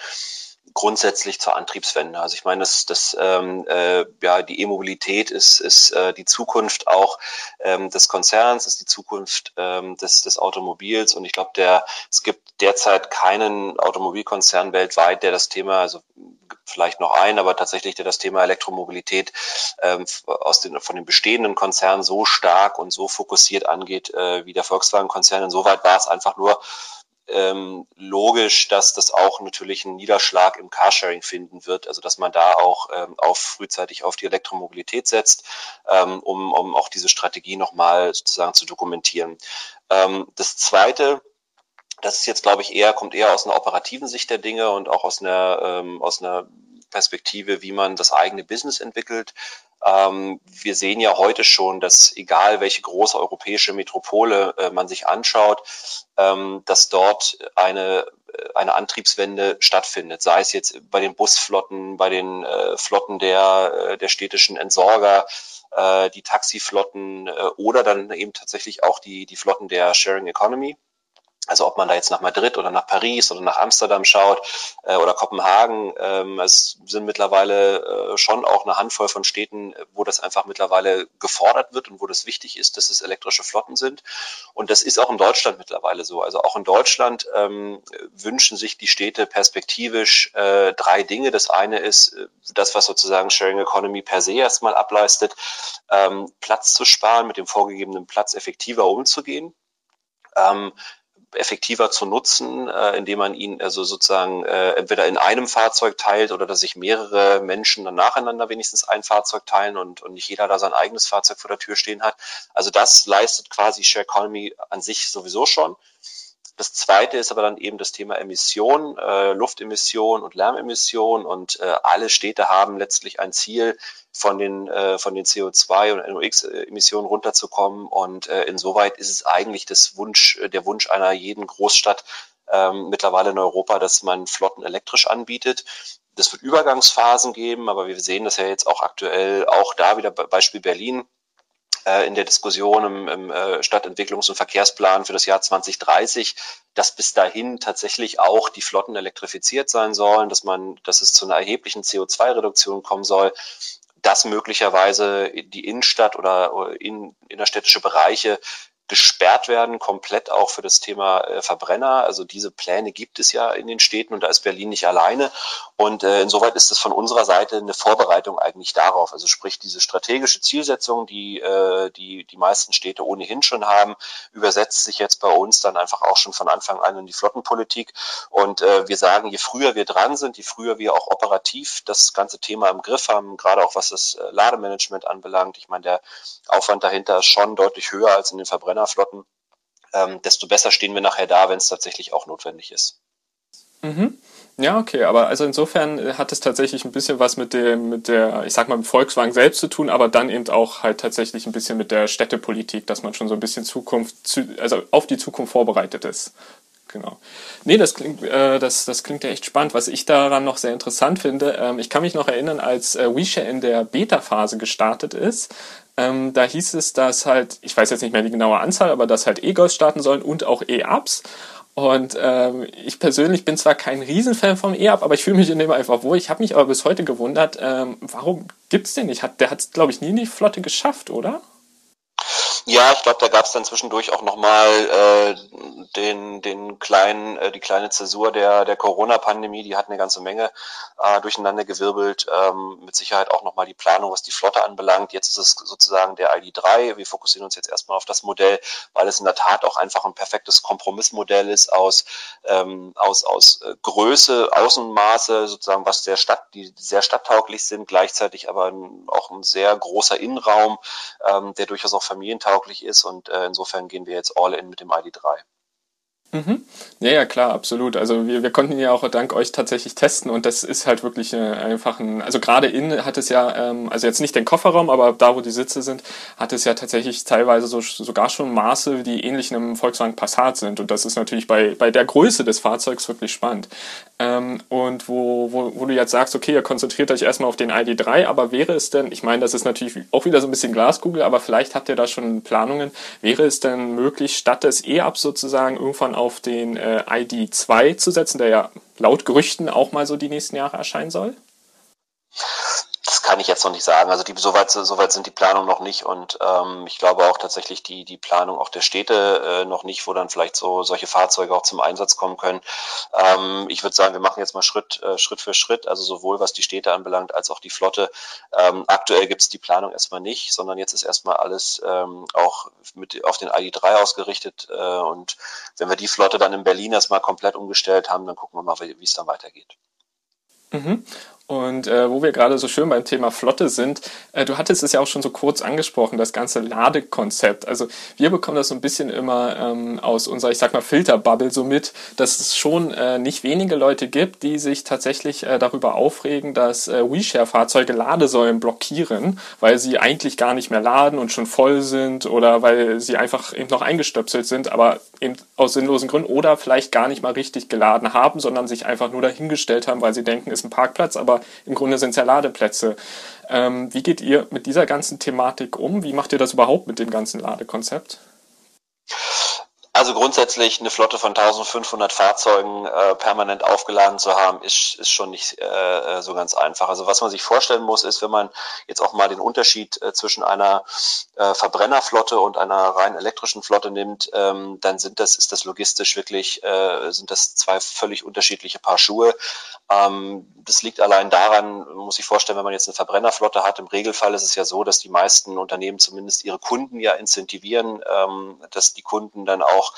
grundsätzlich zur Antriebswende. Also ich meine, das, das ähm, äh, ja die E-Mobilität ist, ist äh, die Zukunft auch ähm, des Konzerns, ist die Zukunft ähm, des, des Automobils und ich glaube, der es gibt derzeit keinen Automobilkonzern weltweit, der das Thema, also vielleicht noch ein, aber tatsächlich der das Thema Elektromobilität ähm, aus den, von den bestehenden Konzernen so stark und so fokussiert angeht äh, wie der Volkswagen-Konzern. Insoweit war es einfach nur ähm, logisch, dass das auch natürlich einen Niederschlag im Carsharing finden wird, also dass man da auch ähm, auf frühzeitig auf die Elektromobilität setzt, ähm, um, um auch diese Strategie nochmal sozusagen zu dokumentieren. Ähm, das Zweite, das ist jetzt, glaube ich, eher, kommt eher aus einer operativen Sicht der Dinge und auch aus einer, ähm, aus einer Perspektive, wie man das eigene Business entwickelt. Ähm, wir sehen ja heute schon, dass egal welche große europäische Metropole äh, man sich anschaut, ähm, dass dort eine eine Antriebswende stattfindet, sei es jetzt bei den Busflotten, bei den äh, Flotten der, äh, der städtischen Entsorger, äh, die Taxiflotten äh, oder dann eben tatsächlich auch die, die Flotten der Sharing Economy. Also ob man da jetzt nach Madrid oder nach Paris oder nach Amsterdam schaut äh, oder Kopenhagen, ähm, es sind mittlerweile äh, schon auch eine Handvoll von Städten, wo das einfach mittlerweile gefordert wird und wo das wichtig ist, dass es elektrische Flotten sind. Und das ist auch in Deutschland mittlerweile so. Also auch in Deutschland ähm, wünschen sich die Städte perspektivisch äh, drei Dinge. Das eine ist äh, das, was sozusagen Sharing Economy per se erstmal ableistet, ähm, Platz zu sparen, mit dem vorgegebenen Platz effektiver umzugehen. Ähm, effektiver zu nutzen, äh, indem man ihn also sozusagen äh, entweder in einem Fahrzeug teilt oder dass sich mehrere Menschen dann nacheinander wenigstens ein Fahrzeug teilen und, und nicht jeder da sein eigenes Fahrzeug vor der Tür stehen hat. Also das leistet quasi Share Economy an sich sowieso schon. Das zweite ist aber dann eben das Thema Emission, äh, Luftemission und Lärmemission und äh, alle Städte haben letztlich ein Ziel, von den, äh, von den CO2 und NOx-Emissionen runterzukommen und äh, insoweit ist es eigentlich das Wunsch, äh, der Wunsch einer jeden Großstadt, ähm, mittlerweile in Europa, dass man Flotten elektrisch anbietet. Das wird Übergangsphasen geben, aber wir sehen das ja jetzt auch aktuell, auch da wieder Beispiel Berlin äh, in der Diskussion im, im äh, Stadtentwicklungs- und Verkehrsplan für das Jahr 2030, dass bis dahin tatsächlich auch die Flotten elektrifiziert sein sollen, dass man, dass es zu einer erheblichen CO2-Reduktion kommen soll, dass möglicherweise die Innenstadt oder in, innerstädtische Bereiche gesperrt werden, komplett auch für das Thema äh, Verbrenner. Also diese Pläne gibt es ja in den Städten und da ist Berlin nicht alleine. Und äh, insoweit ist es von unserer Seite eine Vorbereitung eigentlich darauf. Also sprich diese strategische Zielsetzung, die äh, die, die meisten Städte ohnehin schon haben, übersetzt sich jetzt bei uns dann einfach auch schon von Anfang an in die Flottenpolitik. Und äh, wir sagen, je früher wir dran sind, je früher wir auch operativ das ganze Thema im Griff haben, gerade auch was das äh, Lademanagement anbelangt. Ich meine, der Aufwand dahinter ist schon deutlich höher als in den Verbrenner Verbrennerflotten, ähm, desto besser stehen wir nachher da, wenn es tatsächlich auch notwendig ist. Mhm. Ja, okay, aber also insofern äh, hat es tatsächlich ein bisschen was mit dem, mit der, ich sag mal, mit Volkswagen selbst zu tun, aber dann eben auch halt tatsächlich ein bisschen mit der Städtepolitik, dass man schon so ein bisschen Zukunft, also auf die Zukunft vorbereitet ist. Genau. Nee, das klingt, äh, das, das klingt ja echt spannend. Was ich daran noch sehr interessant finde, ähm, ich kann mich noch erinnern, als äh, WeShare in der Beta-Phase gestartet ist, ähm, da hieß es, dass halt, ich weiß jetzt nicht mehr die genaue Anzahl, aber dass halt E-Golf starten sollen und auch E-Ups. Und ähm, ich persönlich bin zwar kein Riesenfan vom E-Up, aber ich fühle mich in dem einfach wohl. Ich habe mich aber bis heute gewundert, ähm, warum gibt's den nicht? Hat, der hat es, glaube ich, nie in die Flotte geschafft, oder? Ja, ich glaube, da gab es dann zwischendurch auch nochmal äh, den, den kleinen, äh, die kleine Zäsur der, der Corona-Pandemie, die hat eine ganze Menge äh, durcheinander gewirbelt. Ähm, mit Sicherheit auch nochmal die Planung, was die Flotte anbelangt. Jetzt ist es sozusagen der ID3. Wir fokussieren uns jetzt erstmal auf das Modell, weil es in der Tat auch einfach ein perfektes Kompromissmodell ist aus, ähm, aus, aus äh, Größe, Außenmaße, sozusagen, was sehr Stadt, die sehr stadttauglich sind, gleichzeitig aber auch ein sehr großer Innenraum, ähm, der durchaus auch familientauglich tauglich ist und äh, insofern gehen wir jetzt all in mit dem ID3. Mhm. Ja, ja, klar, absolut. Also wir, wir konnten ja auch dank euch tatsächlich testen und das ist halt wirklich äh, einfach ein, also gerade innen hat es ja, ähm, also jetzt nicht den Kofferraum, aber da, wo die Sitze sind, hat es ja tatsächlich teilweise so, sogar schon Maße, die ähnlich einem Volkswagen Passat sind und das ist natürlich bei, bei der Größe des Fahrzeugs wirklich spannend. Ähm, und wo, wo, wo du jetzt sagst, okay, ihr konzentriert euch erstmal auf den ID3, aber wäre es denn, ich meine, das ist natürlich auch wieder so ein bisschen Glaskugel, aber vielleicht habt ihr da schon Planungen, wäre es denn möglich, statt des E-Ups sozusagen irgendwann auf den äh, ID2 zu setzen, der ja laut Gerüchten auch mal so die nächsten Jahre erscheinen soll? Das kann ich jetzt noch nicht sagen. Also die, soweit, soweit sind die Planungen noch nicht und ähm, ich glaube auch tatsächlich die, die Planung auch der Städte äh, noch nicht, wo dann vielleicht so solche Fahrzeuge auch zum Einsatz kommen können. Ähm, ich würde sagen, wir machen jetzt mal Schritt, äh, Schritt für Schritt, also sowohl was die Städte anbelangt als auch die Flotte. Ähm, aktuell gibt es die Planung erstmal nicht, sondern jetzt ist erstmal alles ähm, auch mit auf den ID3 ausgerichtet äh, und wenn wir die Flotte dann in Berlin erstmal komplett umgestellt haben, dann gucken wir mal, wie es dann weitergeht. Mhm. Und äh, wo wir gerade so schön beim Thema Flotte sind, äh, du hattest es ja auch schon so kurz angesprochen, das ganze Ladekonzept. Also wir bekommen das so ein bisschen immer ähm, aus unserer, ich sag mal, Filterbubble so mit, dass es schon äh, nicht wenige Leute gibt, die sich tatsächlich äh, darüber aufregen, dass äh, WeShare-Fahrzeuge Ladesäulen blockieren, weil sie eigentlich gar nicht mehr laden und schon voll sind oder weil sie einfach eben noch eingestöpselt sind, aber eben aus sinnlosen Gründen oder vielleicht gar nicht mal richtig geladen haben, sondern sich einfach nur dahingestellt haben, weil sie denken, ist ein Parkplatz, aber im Grunde sind es ja Ladeplätze. Ähm, wie geht ihr mit dieser ganzen Thematik um? Wie macht ihr das überhaupt mit dem ganzen Ladekonzept? Also grundsätzlich eine Flotte von 1500 Fahrzeugen äh, permanent aufgeladen zu haben, ist, ist schon nicht äh, äh, so ganz einfach. Also was man sich vorstellen muss, ist, wenn man jetzt auch mal den Unterschied äh, zwischen einer äh, Verbrennerflotte und einer rein elektrischen Flotte nimmt, ähm, dann sind das, ist das logistisch wirklich, äh, sind das zwei völlig unterschiedliche Paar Schuhe. Ähm, das liegt allein daran, man muss sich vorstellen, wenn man jetzt eine Verbrennerflotte hat, im Regelfall ist es ja so, dass die meisten Unternehmen zumindest ihre Kunden ja incentivieren, ähm, dass die Kunden dann auch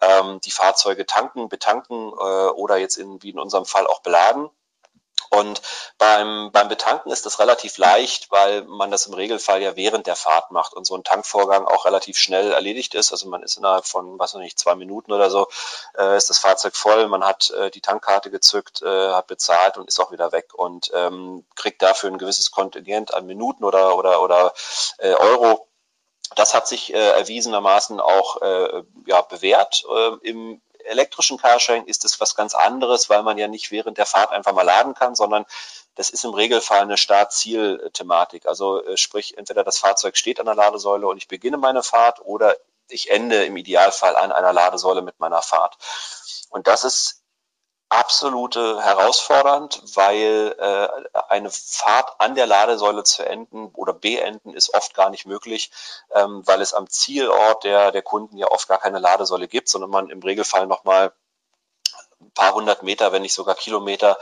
ähm, die Fahrzeuge tanken, betanken äh, oder jetzt in, wie in unserem Fall auch beladen. Und beim, beim Betanken ist das relativ leicht, weil man das im Regelfall ja während der Fahrt macht und so ein Tankvorgang auch relativ schnell erledigt ist. Also man ist innerhalb von, was weiß nicht, zwei Minuten oder so, äh, ist das Fahrzeug voll, man hat äh, die Tankkarte gezückt, äh, hat bezahlt und ist auch wieder weg und ähm, kriegt dafür ein gewisses Kontingent an Minuten oder, oder, oder äh, Euro das hat sich äh, erwiesenermaßen auch äh, ja, bewährt äh, im elektrischen Carsharing ist es was ganz anderes, weil man ja nicht während der Fahrt einfach mal laden kann, sondern das ist im Regelfall eine Start-Ziel-Thematik. Also äh, sprich, entweder das Fahrzeug steht an der Ladesäule und ich beginne meine Fahrt oder ich ende im Idealfall an einer Ladesäule mit meiner Fahrt. Und das ist absolute herausfordernd, weil äh, eine Fahrt an der Ladesäule zu enden oder beenden ist oft gar nicht möglich, ähm, weil es am Zielort der, der Kunden ja oft gar keine Ladesäule gibt, sondern man im Regelfall nochmal paar hundert Meter, wenn nicht sogar Kilometer,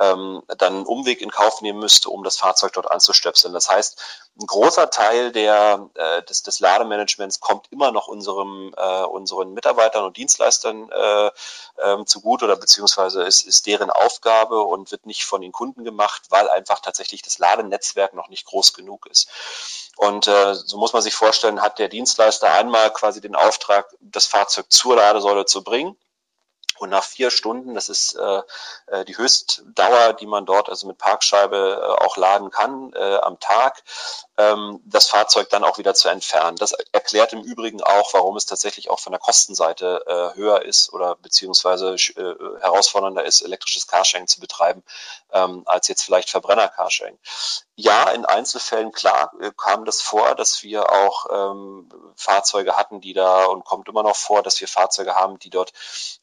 ähm, dann einen Umweg in Kauf nehmen müsste, um das Fahrzeug dort anzustöpseln. Das heißt, ein großer Teil der, äh, des, des Lademanagements kommt immer noch unserem, äh, unseren Mitarbeitern und Dienstleistern äh, ähm, zugute oder beziehungsweise ist, ist deren Aufgabe und wird nicht von den Kunden gemacht, weil einfach tatsächlich das Ladenetzwerk noch nicht groß genug ist. Und äh, so muss man sich vorstellen, hat der Dienstleister einmal quasi den Auftrag, das Fahrzeug zur Ladesäule zu bringen und nach vier Stunden, das ist äh, äh, die Höchstdauer, die man dort also mit Parkscheibe äh, auch laden kann äh, am Tag, ähm, das Fahrzeug dann auch wieder zu entfernen. Das erklärt im Übrigen auch, warum es tatsächlich auch von der Kostenseite äh, höher ist oder beziehungsweise äh, herausfordernder ist, elektrisches Carsharing zu betreiben, ähm, als jetzt vielleicht Verbrenner-Carsharing. Ja, in Einzelfällen, klar, äh, kam das vor, dass wir auch ähm, Fahrzeuge hatten, die da und kommt immer noch vor, dass wir Fahrzeuge haben, die dort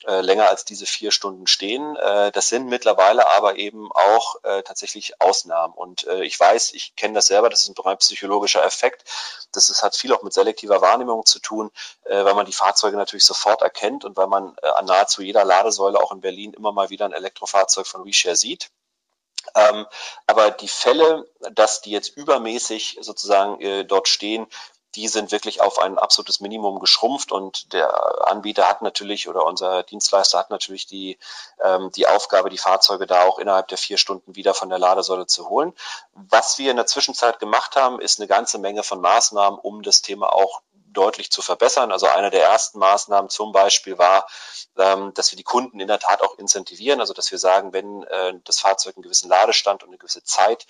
äh, länger als diese vier Stunden stehen. Äh, das sind mittlerweile aber eben auch äh, tatsächlich Ausnahmen. Und äh, ich weiß, ich kenne das selber, das ist ein rein psychologischer Effekt. Das ist, hat viel auch mit selektiver Wahrnehmung zu tun, äh, weil man die Fahrzeuge natürlich sofort erkennt und weil man äh, an nahezu jeder Ladesäule auch in Berlin immer mal wieder ein Elektrofahrzeug von WeShare sieht. Ähm, aber die Fälle, dass die jetzt übermäßig sozusagen äh, dort stehen, die sind wirklich auf ein absolutes Minimum geschrumpft und der Anbieter hat natürlich oder unser Dienstleister hat natürlich die, ähm, die Aufgabe, die Fahrzeuge da auch innerhalb der vier Stunden wieder von der Ladesäule zu holen. Was wir in der Zwischenzeit gemacht haben, ist eine ganze Menge von Maßnahmen, um das Thema auch deutlich zu verbessern. Also eine der ersten Maßnahmen zum Beispiel war, ähm, dass wir die Kunden in der Tat auch incentivieren, also dass wir sagen, wenn äh, das Fahrzeug einen gewissen Ladestand und eine gewisse Zeit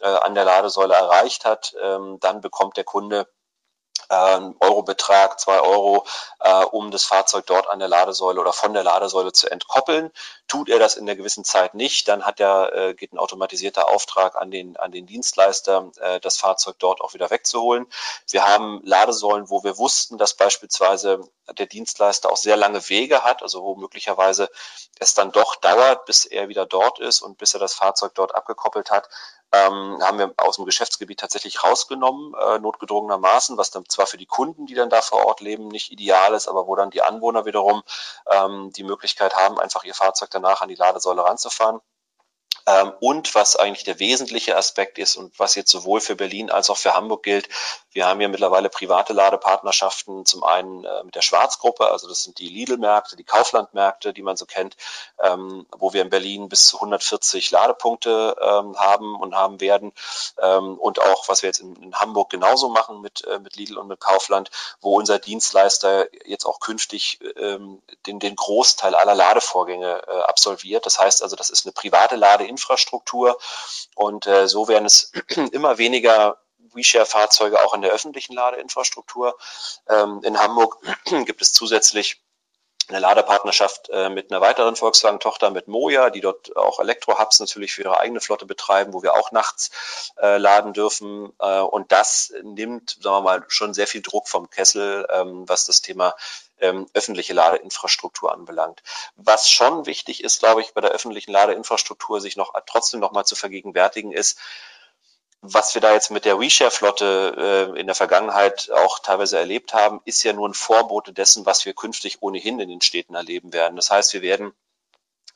äh, an der Ladesäule erreicht hat, ähm, dann bekommt der Kunde äh, Eurobetrag, zwei Euro, äh, um das Fahrzeug dort an der Ladesäule oder von der Ladesäule zu entkoppeln. Tut er das in einer gewissen Zeit nicht, dann hat er, äh, geht ein automatisierter Auftrag an den, an den Dienstleister, äh, das Fahrzeug dort auch wieder wegzuholen. Wir haben Ladesäulen, wo wir wussten, dass beispielsweise der Dienstleister auch sehr lange Wege hat, also wo möglicherweise es dann doch dauert, bis er wieder dort ist und bis er das Fahrzeug dort abgekoppelt hat ähm, haben wir aus dem Geschäftsgebiet tatsächlich rausgenommen, äh, notgedrungenermaßen, was dann zwar für die Kunden, die dann da vor Ort leben, nicht ideal ist, aber wo dann die Anwohner wiederum ähm, die Möglichkeit haben, einfach ihr Fahrzeug danach an die Ladesäule ranzufahren. Ähm, und was eigentlich der wesentliche Aspekt ist und was jetzt sowohl für Berlin als auch für Hamburg gilt, wir haben ja mittlerweile private Ladepartnerschaften, zum einen äh, mit der Schwarzgruppe, also das sind die Lidl-Märkte, die Kaufland-Märkte, die man so kennt, ähm, wo wir in Berlin bis zu 140 Ladepunkte ähm, haben und haben werden. Und auch, was wir jetzt in, Hamburg genauso machen mit, äh, mit Lidl und mit Kaufland, wo unser Dienstleister jetzt auch künftig den, den Großteil aller Ladevorgänge äh, absolviert. Das heißt also, das ist eine private Ladeinfrastruktur und äh, so werden es immer weniger WeShare-Fahrzeuge auch in der öffentlichen Ladeinfrastruktur. Ähm, in Hamburg gibt es zusätzlich eine Ladepartnerschaft äh, mit einer weiteren Volkswagen-Tochter mit Moja, die dort auch Elektro-Hubs natürlich für ihre eigene Flotte betreiben, wo wir auch nachts äh, laden dürfen. Äh, und das nimmt, sagen wir mal, schon sehr viel Druck vom Kessel, ähm, was das Thema ähm, öffentliche Ladeinfrastruktur anbelangt. Was schon wichtig ist, glaube ich, bei der öffentlichen Ladeinfrastruktur sich noch trotzdem noch mal zu vergegenwärtigen, ist, was wir da jetzt mit der WeShare-Flotte äh, in der Vergangenheit auch teilweise erlebt haben, ist ja nur ein Vorbote dessen, was wir künftig ohnehin in den Städten erleben werden. Das heißt, wir werden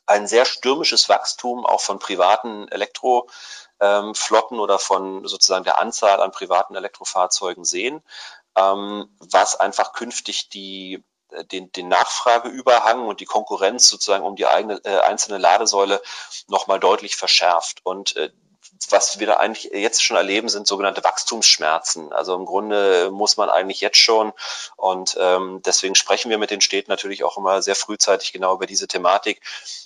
ein sehr stürmisches Wachstum auch von privaten Elektroflotten ähm, oder von sozusagen der Anzahl an privaten Elektrofahrzeugen sehen, ähm, was einfach künftig die den, den Nachfrageüberhang und die Konkurrenz sozusagen um die eigene äh, einzelne Ladesäule nochmal deutlich verschärft. Und äh, was wir da eigentlich jetzt schon erleben, sind sogenannte Wachstumsschmerzen. Also im Grunde muss man eigentlich jetzt schon und ähm, deswegen sprechen wir mit den Städten natürlich auch immer sehr frühzeitig genau über diese Thematik.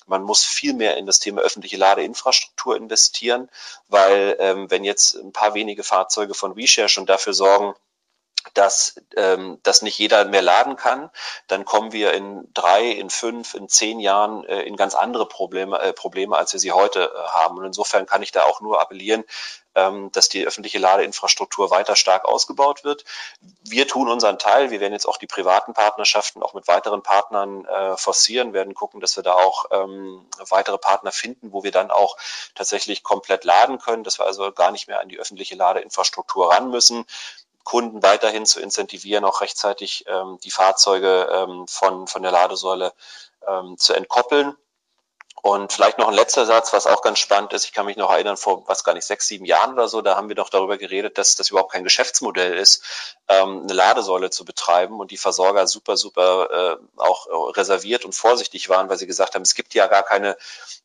Man muss viel mehr in das Thema öffentliche Ladeinfrastruktur investieren, weil ähm, wenn jetzt ein paar wenige Fahrzeuge von WeShare schon dafür sorgen, dass ähm, dass nicht jeder mehr laden kann, dann kommen wir in drei, in fünf, in zehn Jahren äh, in ganz andere Probleme, äh, Probleme, als wir sie heute äh, haben. Und insofern kann ich da auch nur appellieren, ähm, dass die öffentliche Ladeinfrastruktur weiter stark ausgebaut wird. Wir tun unseren Teil. Wir werden jetzt auch die privaten Partnerschaften auch mit weiteren Partnern äh, forcieren, werden gucken, dass wir da auch ähm, weitere Partner finden, wo wir dann auch tatsächlich komplett laden können, dass wir also gar nicht mehr an die öffentliche Ladeinfrastruktur ran müssen. Kunden weiterhin zu incentivieren, auch rechtzeitig ähm, die Fahrzeuge ähm, von, von der Ladesäule ähm, zu entkoppeln. Und vielleicht noch ein letzter Satz, was auch ganz spannend ist. Ich kann mich noch erinnern, vor was gar nicht sechs, sieben Jahren oder so, da haben wir doch darüber geredet, dass das überhaupt kein Geschäftsmodell ist, ähm, eine Ladesäule zu betreiben und die Versorger super, super äh, auch reserviert und vorsichtig waren, weil sie gesagt haben, es gibt ja gar keine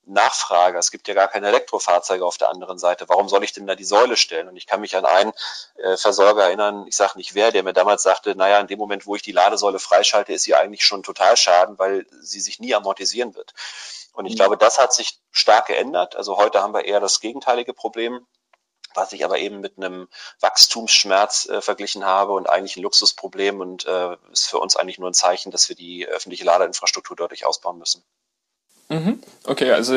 Nachfrage, es gibt ja gar keine Elektrofahrzeuge auf der anderen Seite. Warum soll ich denn da die Säule stellen? Und ich kann mich an einen äh, Versorger erinnern, ich sage nicht wer, der mir damals sagte, naja, in dem Moment, wo ich die Ladesäule freischalte, ist sie eigentlich schon total schaden, weil sie sich nie amortisieren wird. Und ich mhm. glaube, das hat sich stark geändert. Also heute haben wir eher das gegenteilige Problem was ich aber eben mit einem Wachstumsschmerz äh, verglichen habe und eigentlich ein Luxusproblem und äh, ist für uns eigentlich nur ein Zeichen, dass wir die öffentliche Ladeinfrastruktur deutlich ausbauen müssen. Mhm. Okay, also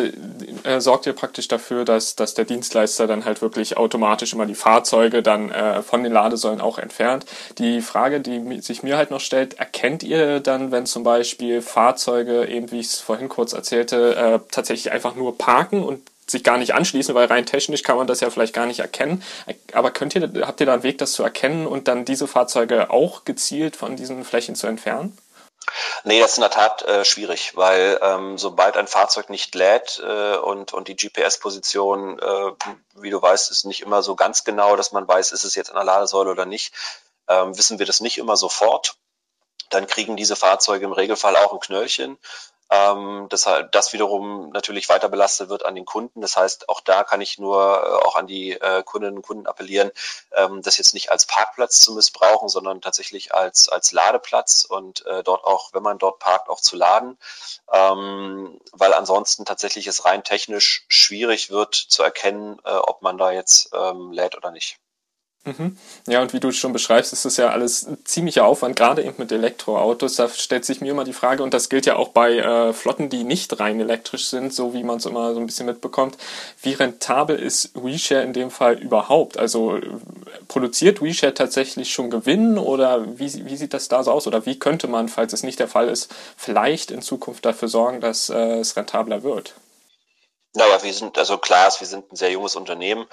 äh, sorgt ihr praktisch dafür, dass, dass der Dienstleister dann halt wirklich automatisch immer die Fahrzeuge dann äh, von den Ladesäulen auch entfernt. Die Frage, die sich mir halt noch stellt, erkennt ihr dann, wenn zum Beispiel Fahrzeuge, eben wie ich es vorhin kurz erzählte, äh, tatsächlich einfach nur parken und sich gar nicht anschließen, weil rein technisch kann man das ja vielleicht gar nicht erkennen. Aber könnt ihr, habt ihr da einen Weg, das zu erkennen und dann diese Fahrzeuge auch gezielt von diesen Flächen zu entfernen? Nee, das ist in der Tat äh, schwierig, weil ähm, sobald ein Fahrzeug nicht lädt äh, und, und die GPS-Position, äh, wie du weißt, ist nicht immer so ganz genau, dass man weiß, ist es jetzt an der Ladesäule oder nicht, ähm, wissen wir das nicht immer sofort. Dann kriegen diese Fahrzeuge im Regelfall auch ein Knöllchen ähm, das, das wiederum natürlich weiter belastet wird an den Kunden. Das heißt, auch da kann ich nur äh, auch an die äh, Kundinnen und Kunden appellieren, ähm, das jetzt nicht als Parkplatz zu missbrauchen, sondern tatsächlich als, als Ladeplatz und äh, dort auch, wenn man dort parkt, auch zu laden, ähm, weil ansonsten tatsächlich es rein technisch schwierig wird zu erkennen, äh, ob man da jetzt ähm, lädt oder nicht. Mhm. Ja, und wie du schon beschreibst, ist das ja alles ziemlicher Aufwand, gerade eben mit Elektroautos. Da stellt sich mir immer die Frage, und das gilt ja auch bei äh, Flotten, die nicht rein elektrisch sind, so wie man es immer so ein bisschen mitbekommt. Wie rentabel ist WeShare in dem Fall überhaupt? Also produziert WeShare tatsächlich schon Gewinn oder wie, wie sieht das da so aus? Oder wie könnte man, falls es nicht der Fall ist, vielleicht in Zukunft dafür sorgen, dass äh, es rentabler wird? Naja, wir sind, also klar ist, wir sind ein sehr junges Unternehmen.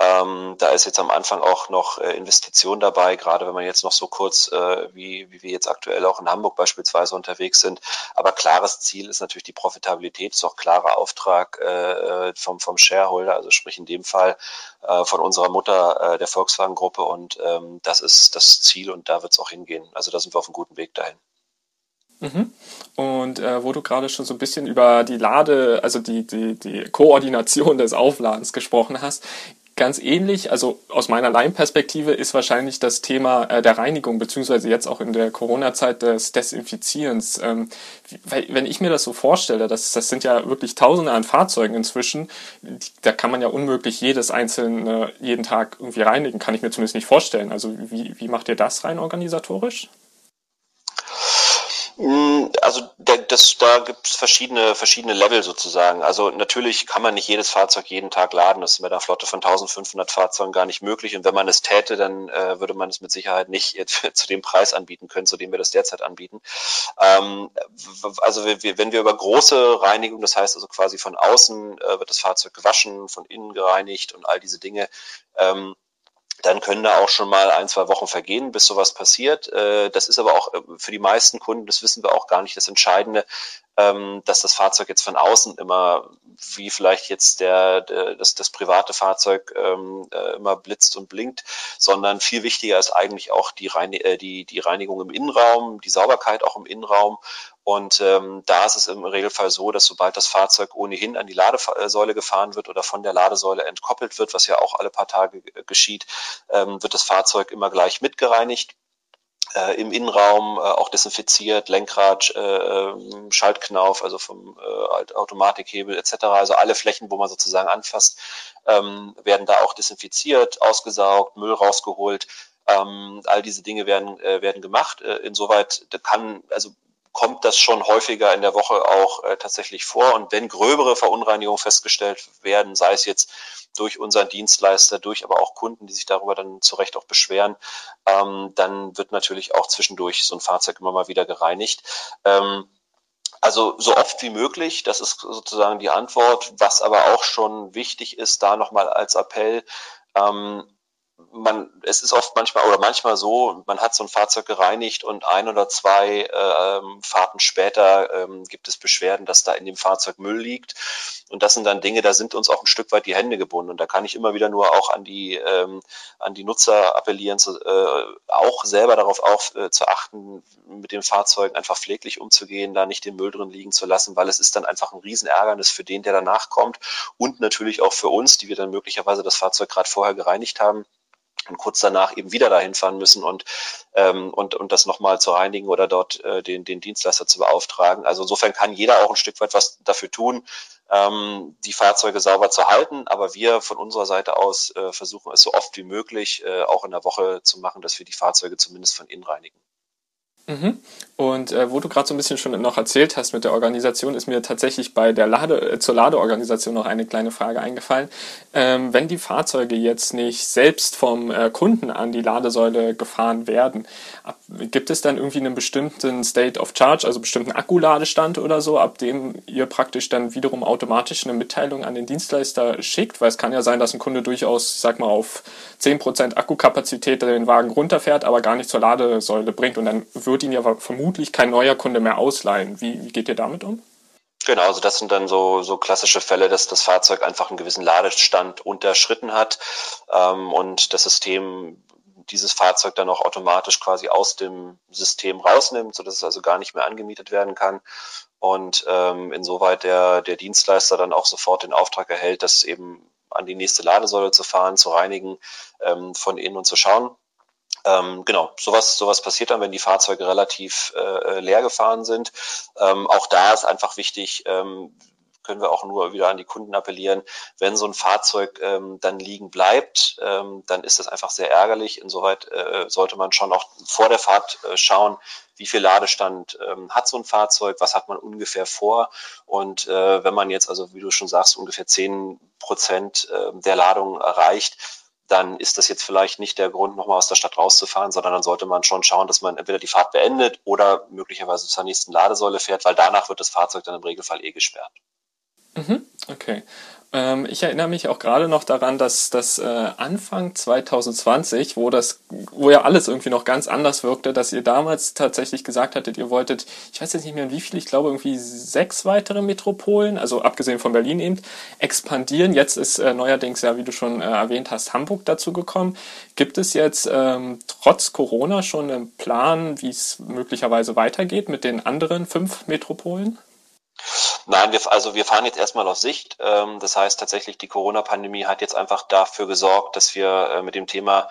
Ähm, da ist jetzt am Anfang auch noch äh, Investition dabei, gerade wenn man jetzt noch so kurz, äh, wie, wie wir jetzt aktuell auch in Hamburg beispielsweise unterwegs sind. Aber klares Ziel ist natürlich die Profitabilität, ist auch klarer Auftrag äh, vom, vom Shareholder, also sprich in dem Fall äh, von unserer Mutter äh, der Volkswagen-Gruppe. Und ähm, das ist das Ziel und da wird es auch hingehen. Also da sind wir auf einem guten Weg dahin. Mhm. Und äh, wo du gerade schon so ein bisschen über die Lade, also die, die, die Koordination des Aufladens gesprochen hast, ganz ähnlich, also aus meiner Laienperspektive ist wahrscheinlich das Thema äh, der Reinigung, beziehungsweise jetzt auch in der Corona-Zeit des Desinfizierens. Ähm, weil, wenn ich mir das so vorstelle, das, das sind ja wirklich Tausende an Fahrzeugen inzwischen, da kann man ja unmöglich jedes einzelne jeden Tag irgendwie reinigen, kann ich mir zumindest nicht vorstellen. Also wie, wie macht ihr das rein organisatorisch? Mm, also das, da gibt es verschiedene, verschiedene Level sozusagen. Also natürlich kann man nicht jedes Fahrzeug jeden Tag laden. Das ist mit einer Flotte von 1500 Fahrzeugen gar nicht möglich. Und wenn man es täte, dann äh, würde man es mit Sicherheit nicht zu dem Preis anbieten können, zu dem wir das derzeit anbieten. Ähm, also wir, wenn wir über große Reinigung, das heißt also quasi von außen äh, wird das Fahrzeug gewaschen, von innen gereinigt und all diese Dinge, ähm, dann können da auch schon mal ein, zwei Wochen vergehen, bis sowas passiert. Äh, das ist aber auch äh, für die meisten Kunden, das wissen wir auch gar nicht, das Entscheidende, ähm, dass das Fahrzeug jetzt von außen immer, wie vielleicht jetzt der, der das, das private Fahrzeug ähm, äh, immer blitzt und blinkt, sondern viel wichtiger ist eigentlich auch die, Rein die, die Reinigung im Innenraum, die Sauberkeit auch im Innenraum und ähm, da ist es im Regelfall so, dass sobald das Fahrzeug ohnehin an die Ladesäule gefahren wird oder von der Ladesäule entkoppelt wird, was ja auch alle paar Tage geschieht, ähm, wird das Fahrzeug immer gleich mitgereinigt. Äh, im Innenraum äh, auch desinfiziert, Lenkrad, äh, ähm, Schaltknauf, also vom äh, Automatikhebel etc. Also alle Flächen, wo man sozusagen anfasst, ähm, werden da auch desinfiziert, ausgesaugt, Müll rausgeholt Ähm, all diese Dinge werden, äh, werden gemacht. Äh, insoweit kann, also kommt das schon häufiger in der Woche auch äh, tatsächlich vor. Und wenn gröbere Verunreinigungen festgestellt werden, sei es jetzt durch unseren Dienstleister, durch aber auch Kunden, die sich darüber dann zu Recht auch beschweren, ähm, dann wird natürlich auch zwischendurch so ein Fahrzeug immer mal wieder gereinigt. Ähm, also so oft wie möglich, das ist sozusagen die Antwort. Was aber auch schon wichtig ist, da nochmal als Appell, ähm, man, es ist oft manchmal oder manchmal so, man hat so ein Fahrzeug gereinigt und ein oder zwei ähm, Fahrten später ähm, gibt es Beschwerden, dass da in dem Fahrzeug Müll liegt. Und das sind dann Dinge, da sind uns auch ein Stück weit die Hände gebunden. Und da kann ich immer wieder nur auch an die, ähm, an die Nutzer appellieren, zu, äh, auch selber darauf auf, äh, zu achten, mit dem Fahrzeug einfach pfleglich umzugehen, da nicht den Müll drin liegen zu lassen, weil es ist dann einfach ein Riesenärgernis für den, der danach kommt und natürlich auch für uns, die wir dann möglicherweise das Fahrzeug gerade vorher gereinigt haben und kurz danach eben wieder dahin fahren müssen und, ähm, und, und das nochmal zu reinigen oder dort äh, den, den Dienstleister zu beauftragen. Also insofern kann jeder auch ein Stück weit was dafür tun, ähm, die Fahrzeuge sauber zu halten. Aber wir von unserer Seite aus äh, versuchen es so oft wie möglich äh, auch in der Woche zu machen, dass wir die Fahrzeuge zumindest von innen reinigen. Mhm. Und äh, wo du gerade so ein bisschen schon noch erzählt hast mit der Organisation, ist mir tatsächlich bei der Lade, äh, zur Ladeorganisation noch eine kleine Frage eingefallen. Ähm, wenn die Fahrzeuge jetzt nicht selbst vom äh, Kunden an die Ladesäule gefahren werden, ab, gibt es dann irgendwie einen bestimmten State of Charge, also bestimmten Akkuladestand oder so, ab dem ihr praktisch dann wiederum automatisch eine Mitteilung an den Dienstleister schickt? Weil es kann ja sein, dass ein Kunde durchaus, sag mal, auf 10% Akkukapazität den Wagen runterfährt, aber gar nicht zur Ladesäule bringt und dann wird ihn ja vermutlich kein neuer Kunde mehr ausleihen. Wie, wie geht ihr damit um? Genau, also das sind dann so, so klassische Fälle, dass das Fahrzeug einfach einen gewissen Ladestand unterschritten hat ähm, und das System dieses Fahrzeug dann auch automatisch quasi aus dem System rausnimmt, sodass es also gar nicht mehr angemietet werden kann. Und ähm, insoweit der, der Dienstleister dann auch sofort den Auftrag erhält, das eben an die nächste Ladesäule zu fahren, zu reinigen, ähm, von innen und zu schauen. Ähm, genau, sowas, sowas passiert dann, wenn die Fahrzeuge relativ äh, leer gefahren sind. Ähm, auch da ist einfach wichtig, ähm, können wir auch nur wieder an die Kunden appellieren, wenn so ein Fahrzeug ähm, dann liegen bleibt, ähm, dann ist das einfach sehr ärgerlich. Insoweit äh, sollte man schon auch vor der Fahrt äh, schauen, wie viel Ladestand ähm, hat so ein Fahrzeug, was hat man ungefähr vor. Und äh, wenn man jetzt, also wie du schon sagst, ungefähr zehn Prozent äh, der Ladung erreicht, dann ist das jetzt vielleicht nicht der Grund, nochmal aus der Stadt rauszufahren, sondern dann sollte man schon schauen, dass man entweder die Fahrt beendet oder möglicherweise zur nächsten Ladesäule fährt, weil danach wird das Fahrzeug dann im Regelfall eh gesperrt. Mhm, okay. Ähm, ich erinnere mich auch gerade noch daran, dass das äh, Anfang 2020, wo das, wo ja alles irgendwie noch ganz anders wirkte, dass ihr damals tatsächlich gesagt hattet, ihr wolltet, ich weiß jetzt nicht mehr wie viel, ich glaube irgendwie sechs weitere Metropolen, also abgesehen von Berlin eben, expandieren. Jetzt ist äh, neuerdings ja, wie du schon äh, erwähnt hast, Hamburg dazu gekommen. Gibt es jetzt ähm, trotz Corona schon einen Plan, wie es möglicherweise weitergeht mit den anderen fünf Metropolen? Nein, wir, also wir fahren jetzt erstmal auf Sicht. Ähm, das heißt tatsächlich, die Corona-Pandemie hat jetzt einfach dafür gesorgt, dass wir äh, mit dem Thema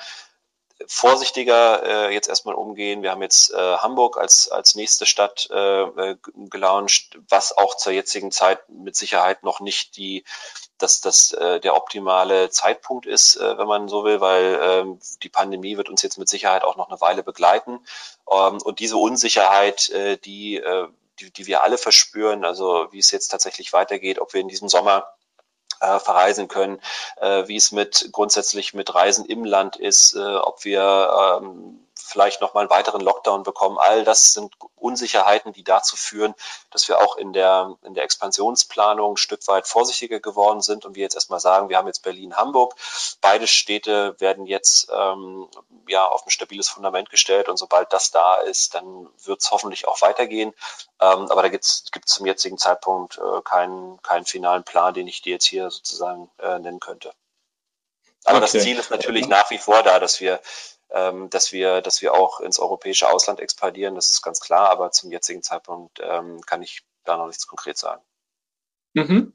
vorsichtiger äh, jetzt erstmal umgehen. Wir haben jetzt äh, Hamburg als, als nächste Stadt gelauncht, was auch zur jetzigen Zeit mit Sicherheit noch nicht die, dass das äh, der optimale Zeitpunkt ist, wenn man so will, weil äh, die Pandemie wird uns jetzt mit Sicherheit auch noch eine Weile begleiten. Ähm, und diese Unsicherheit, äh, die äh, die, die wir alle verspüren, also wie es jetzt tatsächlich weitergeht, ob wir in diesem Sommer äh, verreisen können, äh, wie es mit grundsätzlich mit Reisen im Land ist, äh, ob wir ähm, vielleicht nochmal einen weiteren Lockdown bekommen. All das sind Unsicherheiten, die dazu führen, dass wir auch in der, in der Expansionsplanung ein Stück weit vorsichtiger geworden sind und wir jetzt erstmal sagen, wir haben jetzt Berlin, Hamburg. Beide Städte werden jetzt ähm, ja auf ein stabiles Fundament gestellt und sobald das da ist, dann wird es hoffentlich auch weitergehen. Ähm, aber da gibt es zum jetzigen Zeitpunkt äh, keinen, keinen finalen Plan, den ich dir jetzt hier sozusagen äh, nennen könnte. Aber okay. das Ziel ist natürlich nach wie vor da, dass wir ähm, dass wir, dass wir auch ins europäische Ausland expandieren. Das ist ganz klar, aber zum jetzigen Zeitpunkt ähm, kann ich da noch nichts konkret sagen. Mhm.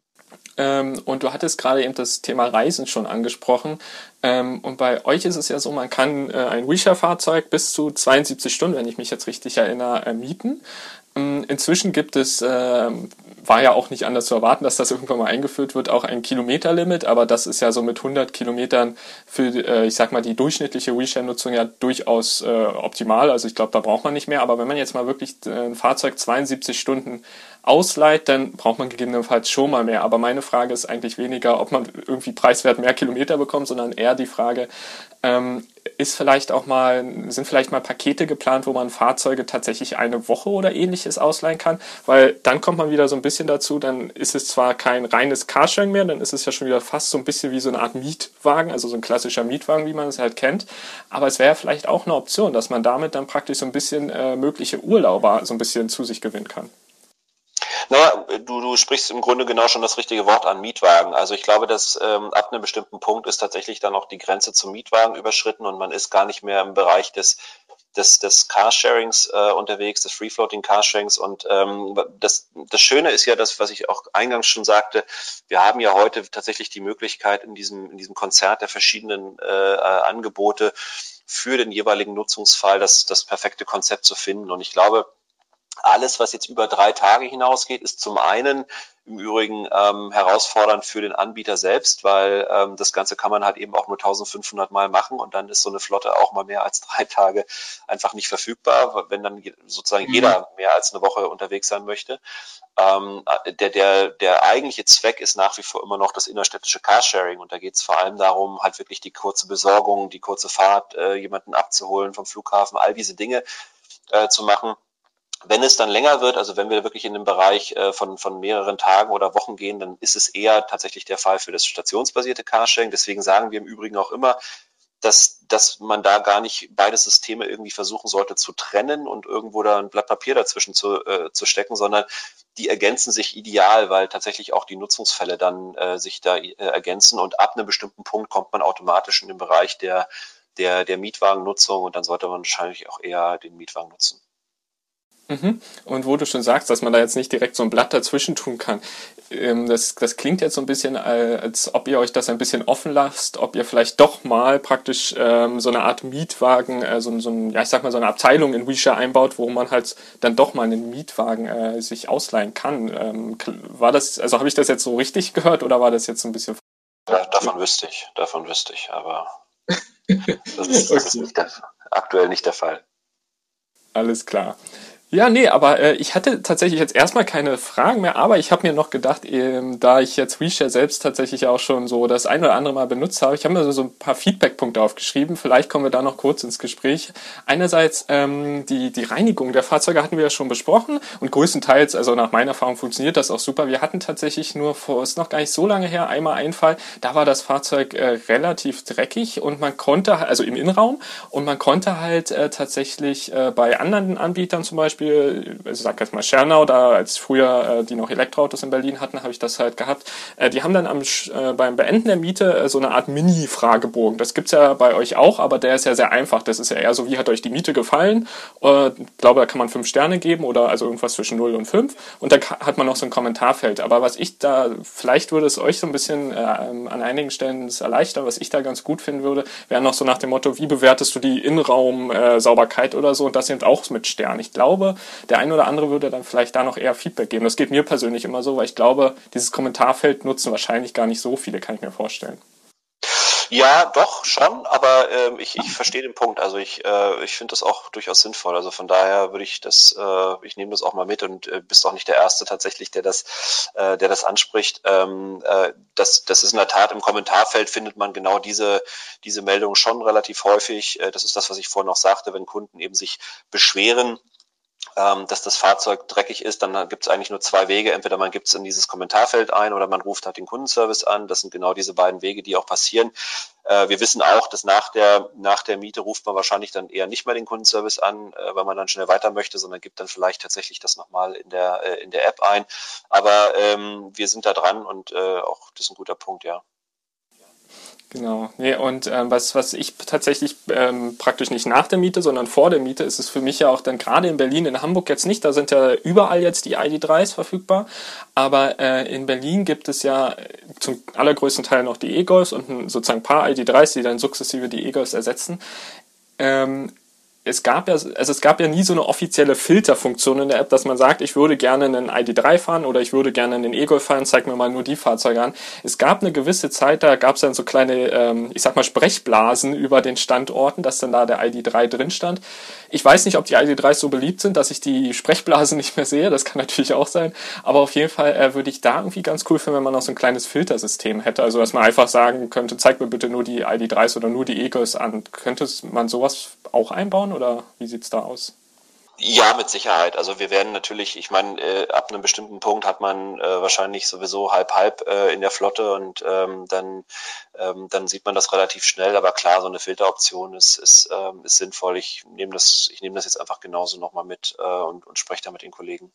Ähm, und du hattest gerade eben das Thema Reisen schon angesprochen. Ähm, und bei euch ist es ja so, man kann äh, ein Wisha-Fahrzeug bis zu 72 Stunden, wenn ich mich jetzt richtig erinnere, äh, mieten. Ähm, inzwischen gibt es, äh, war ja auch nicht anders zu erwarten, dass das irgendwann mal eingeführt wird, auch ein Kilometerlimit, aber das ist ja so mit 100 Kilometern für, äh, ich sag mal, die durchschnittliche WeShare-Nutzung ja durchaus äh, optimal. Also ich glaube, da braucht man nicht mehr. Aber wenn man jetzt mal wirklich äh, ein Fahrzeug 72 Stunden ausleiht, dann braucht man gegebenenfalls schon mal mehr. Aber meine Frage ist eigentlich weniger, ob man irgendwie preiswert mehr Kilometer bekommt, sondern eher die Frage, ähm, ist vielleicht auch mal, sind vielleicht mal Pakete geplant, wo man Fahrzeuge tatsächlich eine Woche oder ähnliches ausleihen kann, weil dann kommt man wieder so ein bisschen dazu, dann ist es zwar kein reines Carsharing mehr, dann ist es ja schon wieder fast so ein bisschen wie so eine Art Mietwagen, also so ein klassischer Mietwagen, wie man es halt kennt, aber es wäre vielleicht auch eine Option, dass man damit dann praktisch so ein bisschen äh, mögliche Urlauber so ein bisschen zu sich gewinnen kann. Na, du, du sprichst im Grunde genau schon das richtige Wort an Mietwagen. Also ich glaube, dass ähm, ab einem bestimmten Punkt ist tatsächlich dann auch die Grenze zum Mietwagen überschritten und man ist gar nicht mehr im Bereich des des, des Carsharings äh, unterwegs, des Free-Floating Carsharings. Und ähm, das, das Schöne ist ja das, was ich auch eingangs schon sagte, wir haben ja heute tatsächlich die Möglichkeit, in diesem, in diesem Konzert der verschiedenen äh, Angebote für den jeweiligen Nutzungsfall das, das perfekte Konzept zu finden. Und ich glaube, alles, was jetzt über drei Tage hinausgeht, ist zum einen im Übrigen ähm, herausfordernd für den Anbieter selbst, weil ähm, das Ganze kann man halt eben auch nur 1500 Mal machen und dann ist so eine Flotte auch mal mehr als drei Tage einfach nicht verfügbar, wenn dann sozusagen mhm. jeder mehr als eine Woche unterwegs sein möchte. Ähm, der, der, der eigentliche Zweck ist nach wie vor immer noch das innerstädtische Carsharing und da geht es vor allem darum, halt wirklich die kurze Besorgung, die kurze Fahrt, äh, jemanden abzuholen vom Flughafen, all diese Dinge äh, zu machen wenn es dann länger wird, also wenn wir wirklich in den Bereich äh, von, von mehreren Tagen oder Wochen gehen, dann ist es eher tatsächlich der Fall für das stationsbasierte Carsharing. Deswegen sagen wir im Übrigen auch immer, dass, dass man da gar nicht beide Systeme irgendwie versuchen sollte zu trennen und irgendwo da ein Blatt Papier dazwischen zu, äh, zu stecken, sondern die ergänzen sich ideal, weil tatsächlich auch die Nutzungsfälle dann äh, sich da äh, ergänzen und ab einem bestimmten Punkt kommt man automatisch in den Bereich der, der, der Mietwagennutzung und dann sollte man wahrscheinlich auch eher den Mietwagen nutzen. Mhm. Und wo du schon sagst, dass man da jetzt nicht direkt so ein Blatt dazwischen tun kann, ähm, das, das klingt jetzt so ein bisschen, äh, als ob ihr euch das ein bisschen offen lasst, ob ihr vielleicht doch mal praktisch ähm, so eine Art Mietwagen, äh, so, so ein, ja ich sag mal so eine Abteilung in WeShare einbaut, wo man halt dann doch mal einen Mietwagen äh, sich ausleihen kann. Ähm, war das, also habe ich das jetzt so richtig gehört oder war das jetzt so ein bisschen? Ja, davon wüsste ich, davon wüsste ich, aber das ist, das ist nicht der, aktuell nicht der Fall. Alles klar. Ja, nee, aber äh, ich hatte tatsächlich jetzt erstmal keine Fragen mehr, aber ich habe mir noch gedacht, ähm, da ich jetzt WeShare selbst tatsächlich auch schon so das ein oder andere Mal benutzt habe, ich habe mir so ein paar Feedback-Punkte aufgeschrieben, vielleicht kommen wir da noch kurz ins Gespräch. Einerseits ähm, die, die Reinigung der Fahrzeuge hatten wir ja schon besprochen und größtenteils, also nach meiner Erfahrung funktioniert das auch super. Wir hatten tatsächlich nur vor, ist noch gar nicht so lange her, einmal einen Fall, da war das Fahrzeug äh, relativ dreckig und man konnte, also im Innenraum, und man konnte halt äh, tatsächlich äh, bei anderen Anbietern zum Beispiel Beispiel, ich sag jetzt mal Schernau, da als früher äh, die noch Elektroautos in Berlin hatten, habe ich das halt gehabt. Äh, die haben dann am, äh, beim Beenden der Miete äh, so eine Art Mini-Fragebogen. Das gibt's ja bei euch auch, aber der ist ja sehr einfach. Das ist ja eher so, wie hat euch die Miete gefallen? Äh, ich glaube, da kann man fünf Sterne geben oder also irgendwas zwischen 0 und 5. Und da hat man noch so ein Kommentarfeld. Aber was ich da, vielleicht würde es euch so ein bisschen äh, an einigen Stellen erleichtern, was ich da ganz gut finden würde, wäre noch so nach dem Motto, wie bewertest du die Innenraum-Sauberkeit oder so? Und das sind auch mit Sternen. Ich glaube, der ein oder andere würde dann vielleicht da noch eher Feedback geben. Das geht mir persönlich immer so, weil ich glaube, dieses Kommentarfeld nutzen wahrscheinlich gar nicht so viele, kann ich mir vorstellen. Ja, doch, schon, aber äh, ich, ich verstehe den Punkt. Also ich, äh, ich finde das auch durchaus sinnvoll. Also von daher würde ich das, äh, ich nehme das auch mal mit und äh, bist auch nicht der Erste tatsächlich, der das, äh, der das anspricht. Ähm, äh, das, das ist in der Tat im Kommentarfeld findet man genau diese, diese Meldung schon relativ häufig. Äh, das ist das, was ich vorhin noch sagte, wenn Kunden eben sich beschweren ähm, dass das Fahrzeug dreckig ist, dann gibt es eigentlich nur zwei Wege. Entweder man gibt es in dieses Kommentarfeld ein oder man ruft halt den Kundenservice an. Das sind genau diese beiden Wege, die auch passieren. Äh, wir wissen auch, dass nach der, nach der Miete ruft man wahrscheinlich dann eher nicht mehr den Kundenservice an, äh, weil man dann schnell weiter möchte, sondern gibt dann vielleicht tatsächlich das nochmal in der, äh, in der App ein. Aber ähm, wir sind da dran und äh, auch das ist ein guter Punkt, ja. Genau. Nee, und ähm, was, was ich tatsächlich ähm, praktisch nicht nach der Miete, sondern vor der Miete, ist es für mich ja auch dann gerade in Berlin, in Hamburg jetzt nicht, da sind ja überall jetzt die ID3s verfügbar, aber äh, in Berlin gibt es ja zum allergrößten Teil noch die E-Golfs und sozusagen ein paar ID3s, die dann sukzessive die E-Golfs ersetzen. Ähm, es gab ja, also es gab ja nie so eine offizielle Filterfunktion in der App, dass man sagt, ich würde gerne einen ID3 fahren oder ich würde gerne einen E-Golf fahren, zeig mir mal nur die Fahrzeuge an. Es gab eine gewisse Zeit, da gab es dann so kleine, ähm, ich sag mal, Sprechblasen über den Standorten, dass dann da der ID3 drin stand. Ich weiß nicht, ob die ID3s so beliebt sind, dass ich die Sprechblasen nicht mehr sehe, das kann natürlich auch sein, aber auf jeden Fall äh, würde ich da irgendwie ganz cool finden, wenn man noch so ein kleines Filtersystem hätte, also dass man einfach sagen könnte, zeig mir bitte nur die ID3s oder nur die E-Golfs an. Könnte man sowas auch einbauen oder wie sieht's da aus? Ja, mit Sicherheit. Also wir werden natürlich, ich meine, äh, ab einem bestimmten Punkt hat man äh, wahrscheinlich sowieso halb-halb äh, in der Flotte und ähm, dann, ähm, dann sieht man das relativ schnell. Aber klar, so eine Filteroption ist, ist, ähm, ist sinnvoll. Ich nehme das, ich das jetzt einfach genauso nochmal mit äh, und, und spreche da mit den Kollegen.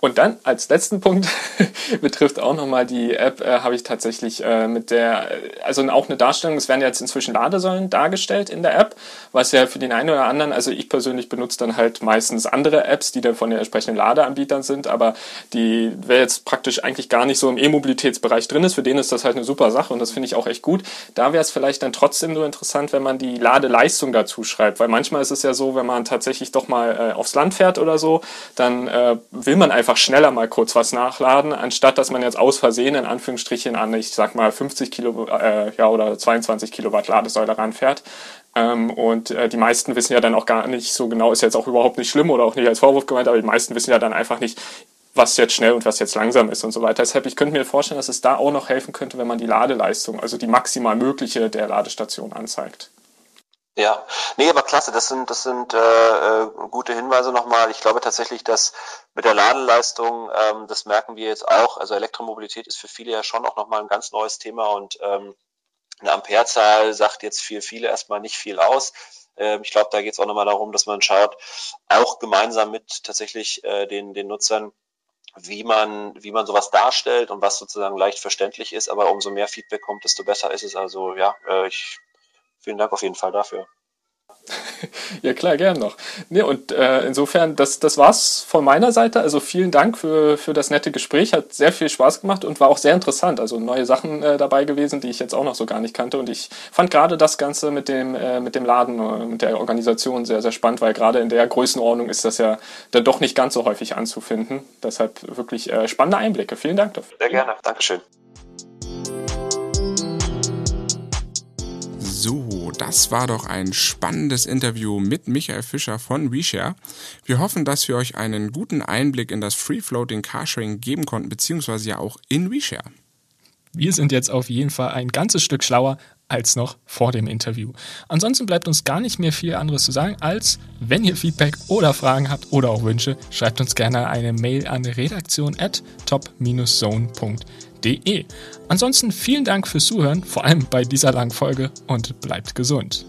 Und dann als letzten Punkt betrifft auch nochmal die App, äh, habe ich tatsächlich äh, mit der, also auch eine Darstellung, es werden jetzt inzwischen Ladesäulen dargestellt in der App, was ja für den einen oder anderen, also ich persönlich benutze dann halt meistens andere Apps, die dann von den entsprechenden Ladeanbietern sind, aber die, wer jetzt praktisch eigentlich gar nicht so im E-Mobilitätsbereich drin ist, für den ist das halt eine super Sache und das finde ich auch echt gut. Da wäre es vielleicht dann trotzdem nur interessant, wenn man die Ladeleistung dazu schreibt, weil manchmal ist es ja so, wenn man tatsächlich doch mal äh, aufs Land fährt oder so, dann äh, will man einfach schneller mal kurz was nachladen, anstatt dass man jetzt aus Versehen in Anführungsstrichen an, ich sag mal, 50 Kilo äh, ja, oder 22 Kilowatt Ladesäule ranfährt. Ähm, und äh, die meisten wissen ja dann auch gar nicht so genau, ist jetzt auch überhaupt nicht schlimm oder auch nicht als Vorwurf gemeint, aber die meisten wissen ja dann einfach nicht, was jetzt schnell und was jetzt langsam ist und so weiter. Deshalb, ich könnte mir vorstellen, dass es da auch noch helfen könnte, wenn man die Ladeleistung, also die maximal mögliche der Ladestation anzeigt. Ja, nee, aber klasse, das sind, das sind äh, äh, gute Hinweise nochmal. Ich glaube tatsächlich, dass mit der Ladeleistung, ähm, das merken wir jetzt auch, also Elektromobilität ist für viele ja schon auch nochmal ein ganz neues Thema und ähm, eine Amperezahl sagt jetzt für viele erstmal nicht viel aus. Ähm, ich glaube, da geht es auch nochmal darum, dass man schaut, auch gemeinsam mit tatsächlich äh, den, den Nutzern, wie man, wie man sowas darstellt und was sozusagen leicht verständlich ist, aber umso mehr Feedback kommt, desto besser ist es. Also ja, äh, ich vielen Dank auf jeden Fall dafür. ja klar, gern noch. Nee, und äh, insofern, das, das war's von meiner Seite. Also vielen Dank für, für das nette Gespräch. Hat sehr viel Spaß gemacht und war auch sehr interessant. Also neue Sachen äh, dabei gewesen, die ich jetzt auch noch so gar nicht kannte. Und ich fand gerade das Ganze mit dem, äh, mit dem Laden, äh, mit der Organisation sehr, sehr spannend, weil gerade in der Größenordnung ist das ja dann doch nicht ganz so häufig anzufinden. Deshalb wirklich äh, spannende Einblicke. Vielen Dank dafür. Sehr gerne. Dankeschön. So, das war doch ein spannendes Interview mit Michael Fischer von WeShare. Wir hoffen, dass wir euch einen guten Einblick in das Free-Floating Carsharing geben konnten, beziehungsweise ja auch in WeShare. Wir sind jetzt auf jeden Fall ein ganzes Stück schlauer als noch vor dem Interview. Ansonsten bleibt uns gar nicht mehr viel anderes zu sagen, als wenn ihr Feedback oder Fragen habt oder auch Wünsche, schreibt uns gerne eine Mail an redaktion at top-zone.de. Ansonsten vielen Dank fürs Zuhören, vor allem bei dieser langen Folge und bleibt gesund.